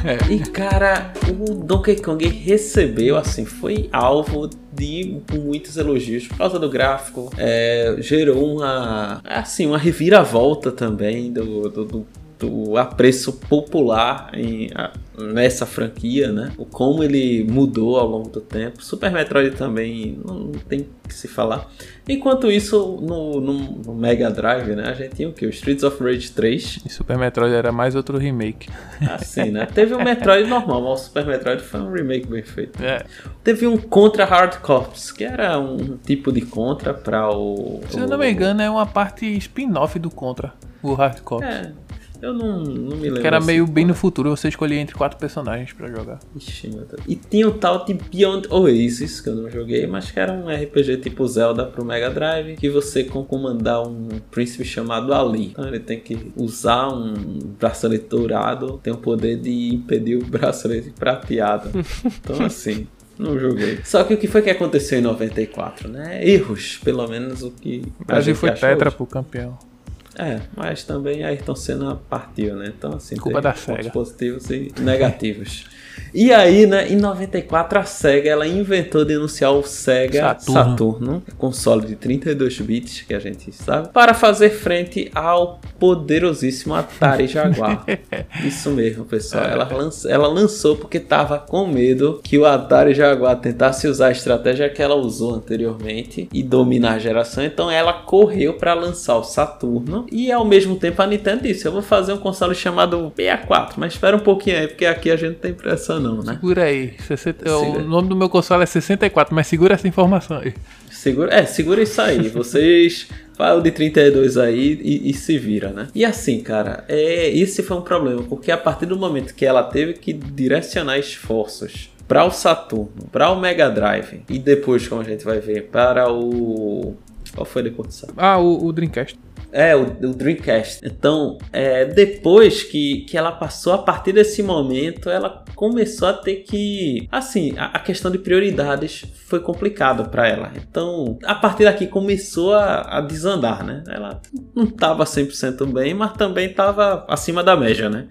É. E cara, o Donkey Kong recebeu, assim, foi alvo de muitos elogios por causa do gráfico. É, gerou uma, assim, uma reviravolta também do, do, do- do apreço popular em- nessa franquia, né? O como ele mudou ao longo do tempo. Super Metroid também não, tem que se falar. Enquanto isso, no, no- Mega Drive, né? A gente tinha o que? O Streets of Rage 3. E Super Metroid era mais outro remake. Assim, né? Teve o Metroid normal, mas o Super Metroid foi um remake bem feito. É. Teve um Contra Hard Corps, que era um tipo de Contra para o. Se eu não me engano, é uma parte spin-off do Contra, o Hardcore. É, eu não, não me lembro. Que era assim. meio bem no futuro, você escolhia entre quatro personagens pra jogar. Ixi, meu Deus. E tinha o tal de Beyond Oasis, que eu não joguei, mas que era um RPG tipo Zelda pro Mega Drive, que você com comandar um príncipe chamado Ali. Então ele tem que usar um bracelete dourado, tem o poder de impedir o bracelete prateado. Então assim. Não joguei. Só que o que foi que aconteceu em 94, né? Erros, pelo menos o que. O Brasil foi tetra hoje. pro campeão. É, mas também Ayrton Senna partiu, né? Então, assim, Culpa tem da pontos SEGA. positivos e negativos. E aí, né, em 94, a SEGA ela inventou de anunciar o SEGA Saturno. Saturno, console de 32 bits, que a gente sabe, para fazer frente ao poderosíssimo Atari Jaguar. Isso mesmo, pessoal. É. Ela, lança- ela lançou porque tava com medo que o Atari Jaguar tentasse usar a estratégia que ela usou anteriormente e dominar a geração. Então ela correu para lançar o Saturno e ao mesmo tempo a Nintendo disse: Eu vou fazer um console chamado PA4, mas espera um pouquinho aí, porque aqui a gente tem pressa não, né? Segura aí. 60, O nome do meu console é 64, mas segura essa informação aí. Segura, é, segura isso aí. Vocês falam de 32 aí e, e, se vira, né? E assim, cara, é, esse foi um problema, porque a partir do momento que ela teve que direcionar esforços para o Saturno, para o Mega Drive e depois, como a gente vai ver, para o qual foi depois do Saturno? Ah, o, o Dreamcast. É, o, o Dreamcast. Então, é, depois que, que ela passou, a partir desse momento, ela começou a ter que. Assim, a, a questão de prioridades foi complicada para ela. Então, a partir daqui começou a, a desandar, né? Ela não estava 100% bem, mas também estava acima da média, né?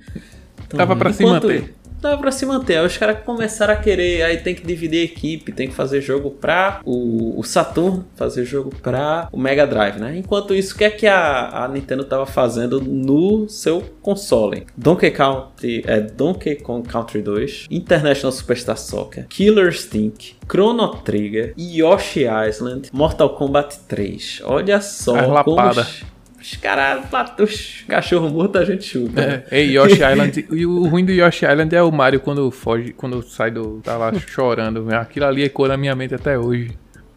Então, tava para se manter dá pra se manter. Aí os caras começaram a querer, aí tem que dividir a equipe, tem que fazer jogo pra o, o Saturn, fazer jogo pra o Mega Drive, né? Enquanto isso, o que é que a, a Nintendo tava fazendo no seu console? Donkey Country, é, Donkey Kong Country 2, International Superstar Soccer, Killer Stink, Chrono Trigger, Yoshi Island, Mortal Kombat 3. Olha só como... Os caras, os cachorro morto a gente chuta. É, e Yoshi Island. e o ruim do Yoshi Island é o Mario quando foge, quando sai do. tá lá chorando. Aquilo ali ecoa na minha mente até hoje.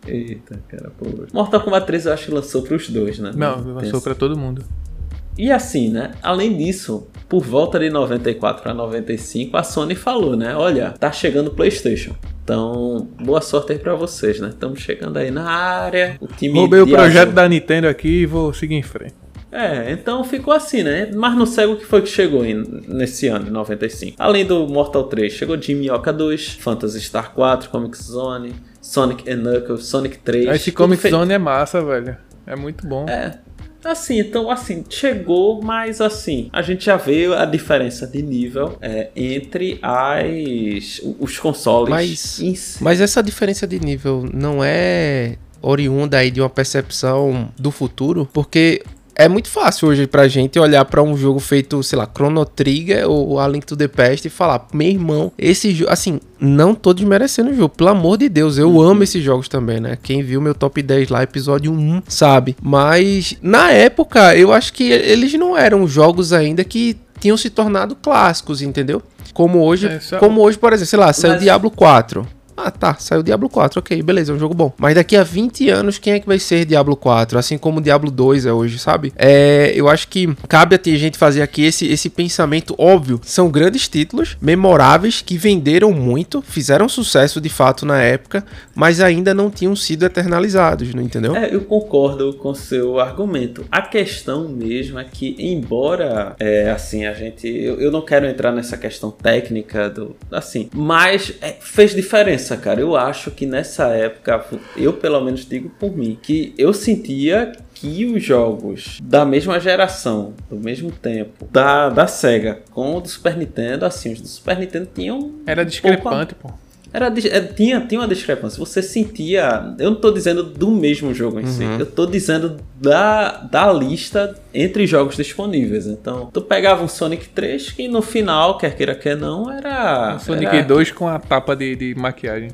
Eita, cara, pô. Mortal Kombat 3 eu acho que lançou pros dois, né? Não, Não lançou pra todo mundo. E assim, né? Além disso, por volta de 94 para 95, a Sony falou, né? Olha, tá chegando o PlayStation. Então, boa sorte aí pra vocês, né? Estamos chegando aí na área. O time Roubei o projeto azul. da Nintendo aqui e vou seguir em frente. É, então ficou assim, né? Mas no cego que foi que chegou em, nesse ano, em 95. Além do Mortal 3, chegou Jimmy Oca 2, Phantasy Star 4, Comic Zone, Sonic and Knuckles, Sonic 3. Esse Comic fe... Zone é massa, velho. É muito bom. É, Assim, então, assim, chegou, mas assim, a gente já vê a diferença de nível é, entre as os consoles. Mas, mas essa diferença de nível não é oriunda aí de uma percepção do futuro, porque é muito fácil hoje pra gente olhar para um jogo feito, sei lá, Chrono Trigger ou A Link to the Past e falar, meu irmão, esse jogo, assim, não tô desmerecendo o jogo, pelo amor de Deus, eu uhum. amo esses jogos também, né? Quem viu meu top 10 lá, episódio 1, sabe. Mas na época, eu acho que eles não eram jogos ainda que tinham se tornado clássicos, entendeu? Como hoje, é, só... como hoje, por exemplo, sei lá, saiu Mas... Diablo 4. Ah, tá, saiu Diablo 4, ok, beleza, é um jogo bom. Mas daqui a 20 anos, quem é que vai ser Diablo 4? Assim como Diablo 2 é hoje, sabe? É, eu acho que cabe a gente fazer aqui esse, esse pensamento óbvio. São grandes títulos, memoráveis, que venderam muito, fizeram sucesso de fato na época, mas ainda não tinham sido eternalizados, não entendeu? É, eu concordo com seu argumento. A questão mesmo é que, embora, é, assim, a gente. Eu, eu não quero entrar nessa questão técnica do. Assim, mas é, fez diferença cara, eu acho que nessa época, eu pelo menos digo por mim, que eu sentia que os jogos da mesma geração, do mesmo tempo, da, da SEGA com o do Super Nintendo, assim, os do Super Nintendo tinham. Era discrepante, pô. Era, é, tinha, tinha uma discrepância. Você sentia. Eu não estou dizendo do mesmo jogo em uhum. si. Eu estou dizendo da, da lista entre jogos disponíveis. Então, tu pegava um Sonic 3 que no final, quer queira, quer não, era. O Sonic era... 2 com a tapa de, de maquiagem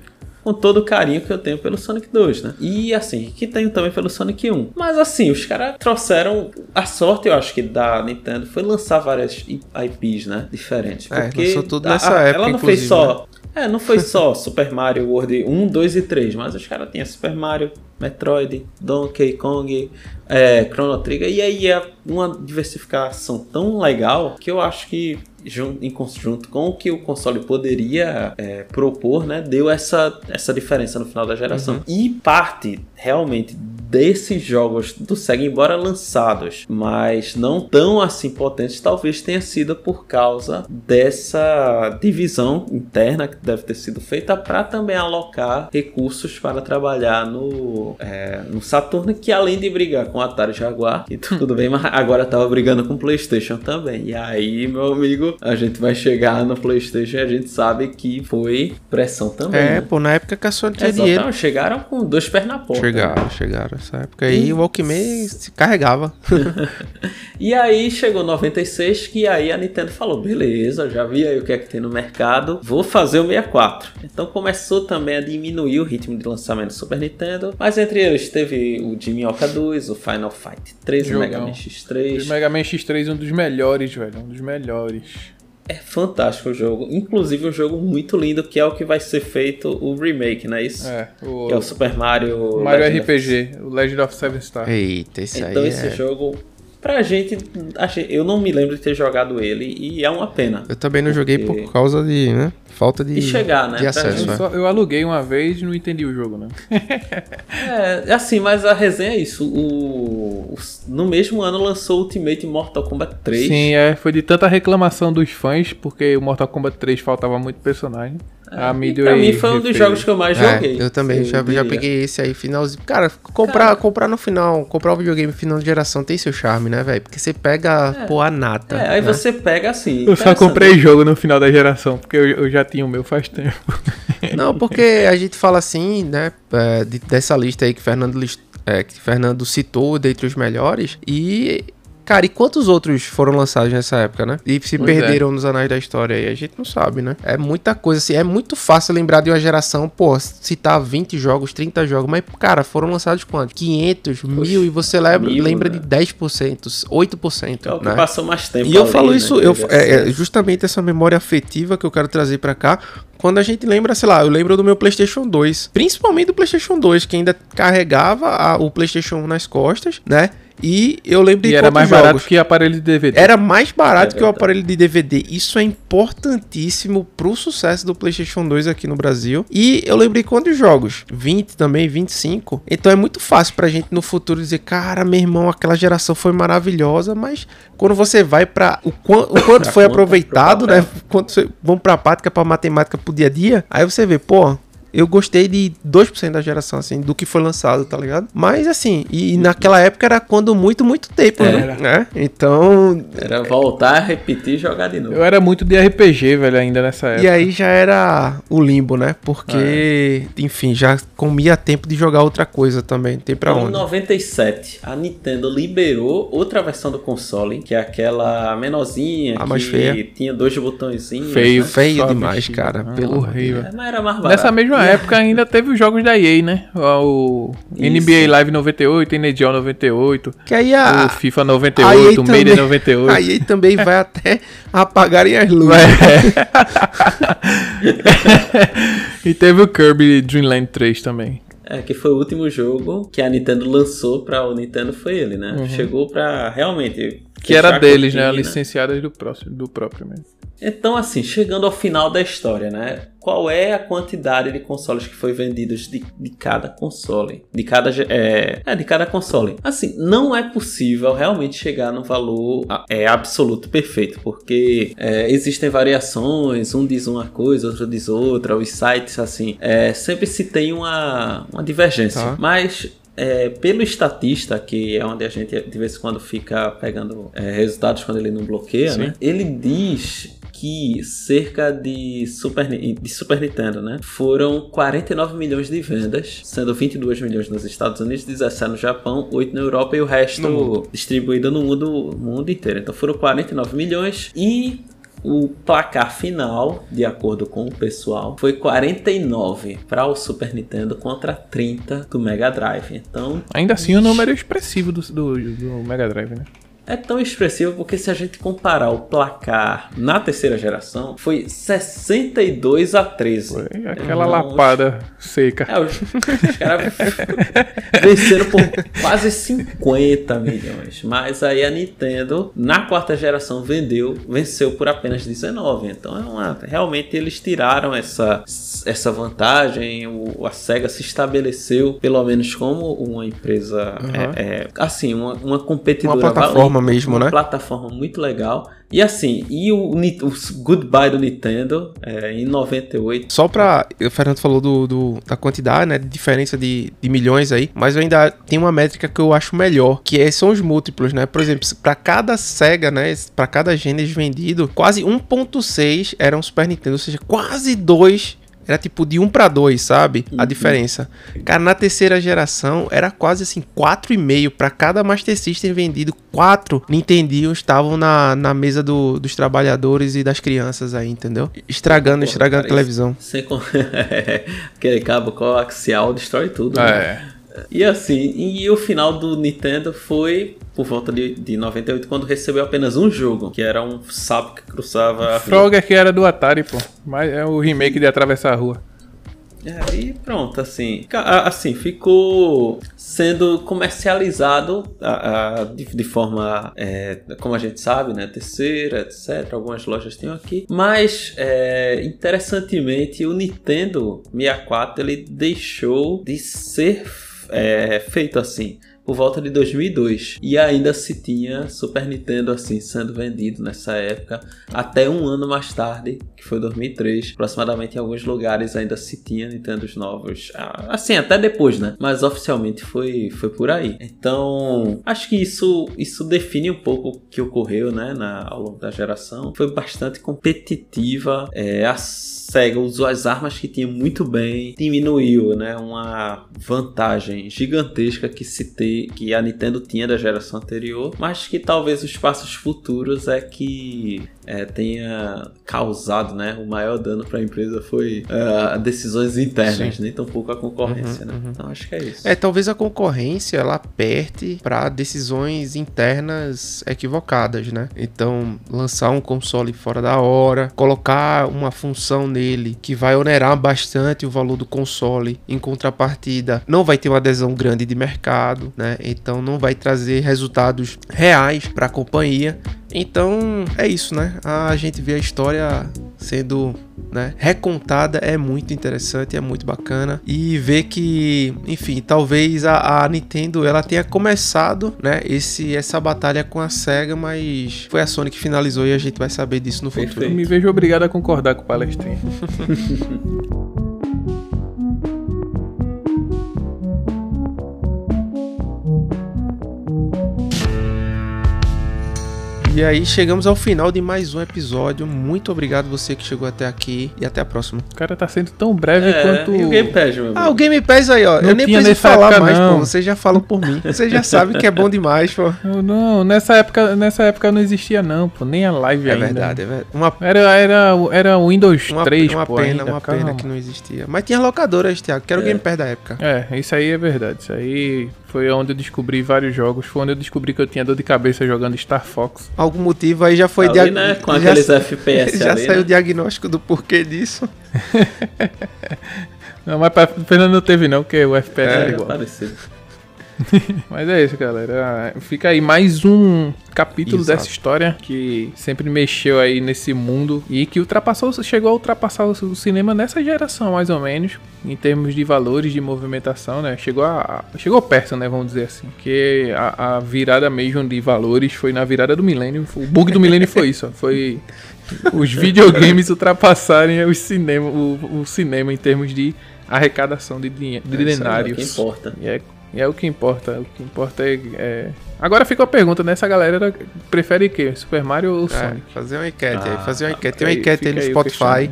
com todo o carinho que eu tenho pelo Sonic 2, né? E assim, que tenho também pelo Sonic 1. Mas assim, os caras trouxeram. A sorte, eu acho que da Nintendo foi lançar várias IPs, né? Diferentes. É, porque é, tudo nessa a, época. Ela não fez só. Né? É, não foi só Super Mario World 1, 2 e 3, mas os caras tinham Super Mario, Metroid, Donkey Kong, é, Chrono Trigger, e aí é uma diversificação tão legal que eu acho que em conjunto com o que o console poderia é, propor, né, deu essa, essa diferença no final da geração. Uhum. E parte realmente desses jogos do Sega, embora lançados, mas não tão assim potentes, talvez tenha sido por causa dessa divisão interna que deve ter sido feita para também alocar recursos para trabalhar no, é, no Saturn, que além de brigar com o Atari Jaguar, e tudo bem, mas agora estava brigando com o PlayStation também. E aí, meu amigo, a gente vai chegar no PlayStation e a gente sabe que foi pressão também. É, né? pô, na época que a Sony tinha dinheiro. Chegaram com dois pés na porta. Chegaram, né? chegaram nessa época aí, o Walkman se carregava. e aí chegou 96 que aí a Nintendo falou: beleza, já vi aí o que é que tem no mercado, vou fazer o 64. Então começou também a diminuir o ritmo de lançamento do Super Nintendo, mas entre eles teve o Jimmy Oca 2, o Final Fight 3, Jogão. o Mega Man X3. O Mega Man X3 é um dos melhores, velho, um dos melhores. É fantástico o jogo. Inclusive um jogo muito lindo, que é o que vai ser feito o remake, não é isso? É, o, Que é o Super Mario... Mario Legend of- RPG, o Legend of Seven Stars. Eita, esse Então aí esse é... jogo, pra gente, eu não me lembro de ter jogado ele e é uma pena. Eu também não joguei Porque- por causa de, né? Falta de, E chegar, né, de acesso. gente. Eu, é. só- eu aluguei uma vez e não entendi o jogo, né? É, assim, mas a resenha é isso. O, o- no mesmo ano lançou Ultimate Mortal Kombat 3. Sim, é, foi de tanta reclamação dos fãs, porque o Mortal Kombat 3 faltava muito personagem. a É, Midway pra mim foi um dos jogos que eu mais joguei. É, eu também eu já, já peguei esse aí, finalzinho. Cara, comprar, Cara. comprar no final, comprar o videogame final de geração tem seu charme, né, velho? Porque você pega, pô, a nata. É, aí né? você pega assim. Eu só comprei jogo no final da geração, porque eu, eu já tinha o meu faz tempo. Não, porque a gente fala assim, né, é, de- dessa lista aí que Fernando, é, que Fernando citou dentre os melhores, e... Cara, e quantos outros foram lançados nessa época, né? E se Pois é. perderam nos anais da história aí? A gente não sabe, né? É muita coisa, assim. É muito fácil lembrar de uma geração, pô, citar 20 jogos, 30 jogos. Mas, cara, foram lançados quantos? 500, mil, e você lembra, mil, lembra né? de 10%, 8%, É o que né? passou mais tempo. E eu ali, falo né, isso, eu, é, é acesso. justamente essa memória afetiva que eu quero trazer pra cá. Quando a gente lembra, sei lá, eu lembro do meu PlayStation 2, principalmente do PlayStation 2, que ainda carregava a- o PlayStation 1 nas costas, né? E eu lembro de E era quantos mais jogos. barato que aparelho de DVD. Era mais barato É que o aparelho de DVD. Isso é importantíssimo pro sucesso do PlayStation 2 aqui no Brasil. E eu lembrei quantos jogos? 20 também, 25. Então é muito fácil pra gente no futuro dizer, cara, meu irmão, aquela geração foi maravilhosa, mas quando você vai pra o, quan- o quanto foi conta, aproveitado, né? Quando você vamos pra prática, pra matemática, pro dia a dia, aí você vê, pô, eu gostei de 2% da geração, assim, do que foi lançado, tá ligado? Mas, assim, e, e naquela época era quando muito, muito tempo, Era. né? Então, Era voltar, repetir e jogar de novo. Eu era muito de RPG, velho, ainda nessa época. E aí já era o limbo, né? Porque, enfim, já comia tempo de jogar outra coisa também. Não tem pra Então, Em onde. 97, a Nintendo liberou outra versão do console, que é aquela menorzinha, A que mais feia. tinha dois botõezinhos. Feio, né? Feio só demais, cara, Ah, pelo horrível. É, Mas era mais barato. Nessa mesma época ainda teve os jogos da EA, né? O Isso. NBA Live 98, NHL 98, Que aí o a. FIFA a EA 98, o Maiden 98. A EA também vai até apagarem as luzes. e teve o Kirby Dreamland 3 também. É, que foi o último jogo que a Nintendo lançou pra o Nintendo, foi ele, né? Chegou pra realmente... Que era deles, né? cortina. Licenciadas do, próximo, do próprio mesmo. Então, assim, chegando ao final da história, né? Qual é a quantidade de consoles que foi vendidos de, de cada console? De cada, é, é, de cada console. Assim, não é possível realmente chegar no valor é, absoluto perfeito, porque é, existem variações, um diz uma coisa, outro diz outra, os sites, assim, é, sempre se tem uma, uma divergência. Tá. Mas é, pelo estatista, que é onde a gente de vez em quando fica pegando é, resultados quando ele não bloqueia, Sim. né? Ele diz que cerca de Super, de Super Nintendo, né? Foram 49 milhões de vendas, sendo 22 milhões nos Estados Unidos, 17 no Japão, 8 na Europa e o resto distribuído no mundo, mundo inteiro. Então foram 49 milhões e o placar final, de acordo com o pessoal, foi 49 para o Super Nintendo contra 30 do Mega Drive. Então Ainda assim, o número é expressivo do, do, do Mega Drive, né? É tão expressivo porque se a gente comparar o placar na terceira geração, foi 62 a 13. Foi aquela Então, lapada seca. É, os, os caras venceram por quase 50 milhões. Mas aí a Nintendo, na quarta geração, vendeu, venceu por apenas 19. Então é uma, realmente eles tiraram essa, essa vantagem. O, a SEGA se estabeleceu, pelo menos, como uma empresa, é, é, assim, uma, uma competidora. Uma plataforma valente, mesmo, uma né? plataforma muito legal. E assim, e o, o Goodbye do Nintendo é, em 98 Só pra. O Fernando falou do, do- da quantidade, né? De diferença de, de milhões aí. Mas eu ainda tenho uma métrica que eu acho melhor. Que é, são os múltiplos, né? Por exemplo, pra cada SEGA, né? Pra cada Genesis vendido, quase 1.6 eram Super Nintendo. Ou seja, quase 2. Era tipo de 1 pra 2, sabe? A diferença. Cara, na terceira geração era quase assim 4,5 pra cada Master System vendido. 4 Nintendinho estavam na, na mesa do- dos trabalhadores e das crianças aí, entendeu? Estragando, Porra, estragando cara, a televisão. Sem con- Aquele cabo coaxial destrói tudo. né? E assim, e o final do Nintendo foi por volta de, de 98, quando recebeu apenas um jogo, que era um sapo que cruzava a Frogger que era do Atari, pô. Mas é o remake de Atravessar a Rua. É, e pronto, assim, assim ficou sendo comercializado a, a, de, de, forma, é, como a gente sabe, né, terceira, etc. Algumas lojas têm aqui, mas é, interessantemente o Nintendo 64 ele deixou de ser é, feito assim por volta de 2002 e ainda se tinha Super Nintendo assim sendo vendido nessa época até um ano mais tarde que foi 2003 aproximadamente em alguns lugares ainda se tinha Nintendos novos ah, assim até depois né? Mas oficialmente foi foi por aí. Então acho que isso isso define um pouco o que ocorreu né na, ao longo da geração. Foi bastante competitiva é, a Sega usou as armas que tinha muito bem diminuiu né uma vantagem gigantesca que se tem que a Nintendo tinha da geração anterior, mas que talvez os passos futuros é que é, tenha causado, né? O maior dano para a empresa foi uh, decisões internas, Sim. nem tampouco a concorrência, uhum, né? Uhum. Então acho que é isso. É, talvez a concorrência ela aperte para decisões internas equivocadas, né? Então, lançar um console fora da hora, colocar uma função nele que vai onerar bastante o valor do console, em contrapartida, não vai ter uma adesão grande de mercado, né? Então não vai trazer resultados reais para a companhia. Então é isso, né? A gente vê a história sendo né, recontada é muito interessante, é muito bacana e ver que, enfim, talvez a, a, Nintendo ela tenha começado, né, esse essa batalha com a Sega, mas foi a Sony que finalizou e a gente vai saber disso no futuro. Eu me vejo obrigado a concordar com o palestrinho. E aí chegamos ao final de mais um episódio. Muito obrigado você que chegou até aqui e até a próxima. O cara tá sendo tão breve é, quanto e o Game Pass, meu Ah, o Game Pass aí, ó. Não eu nem preciso falar mais, não. pô. Vocês já falam por mim. Vocês já sabem que é bom demais, pô. Não, nessa época, nessa época não existia não, pô. Nem a live é ainda. Verdade, é verdade. Uma... Era, era, era Windows uma, 3, uma pô. Pena, ainda, uma calma. pena que não existia. Mas tinha locadoras, Thiago, que era é. o Game Pass da época. É, isso aí é verdade. Isso aí foi onde eu descobri vários jogos. Foi onde eu descobri que eu tinha dor de cabeça jogando Star Fox. Algum motivo aí já foi... Ali, né? Com já, aqueles FPS Já ali, saiu né? o diagnóstico do porquê disso. não, mas pra Fernando não teve não, porque o FPS é, é igual. Parecido. Mas é isso, galera. Fica aí mais um capítulo Exato. dessa história que sempre mexeu aí nesse mundo e que ultrapassou, chegou a ultrapassar o cinema nessa geração, mais ou menos, em termos de valores de movimentação, né? Chegou a, chegou perto, né? Vamos dizer assim, que a, a virada mesmo de valores foi na virada do milênio. O bug do milênio foi isso, ó, foi os videogames ultrapassarem o cinema, o, o cinema em termos de arrecadação de, dinheiro, de é, denários. É o que importa. E é e é o que importa. O que importa é. é... Agora fica a pergunta, né? Essa galera prefere o quê? Super Mario ou é, Sonic? É, fazer uma enquete ah, aí, fazer uma enquete. Tem uma enquete aí no Spotify.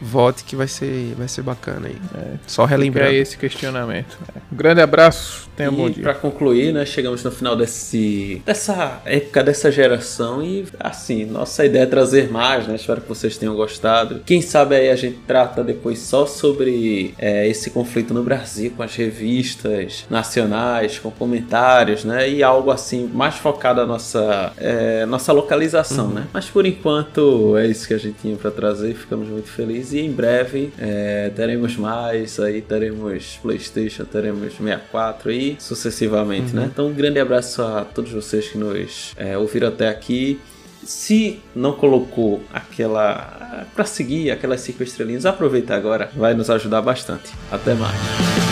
Vote que vai ser, vai ser bacana aí. É, Só relembrar. É esse questionamento. Um grande abraço, tenha um bom dia. Pra concluir, né? Chegamos no final desse, dessa época, dessa geração. E assim, nossa ideia é trazer mais, né? Espero que vocês tenham gostado. Quem sabe aí a gente trata depois só sobre é, esse conflito no Brasil, com as revistas nacionais, com comentários, né? E algo assim, mais focado na nossa, é, nossa localização, uhum. né? Mas por enquanto é isso que a gente tinha para trazer. Ficamos muito felizes e em breve é, teremos mais, aí teremos Playstation, teremos 64 e sucessivamente, né? uhum. né? Então um grande abraço a todos vocês que nos é, ouviram até aqui. Se não colocou aquela para seguir aquelas cinco estrelinhas, aproveita agora, vai nos ajudar bastante. Até mais.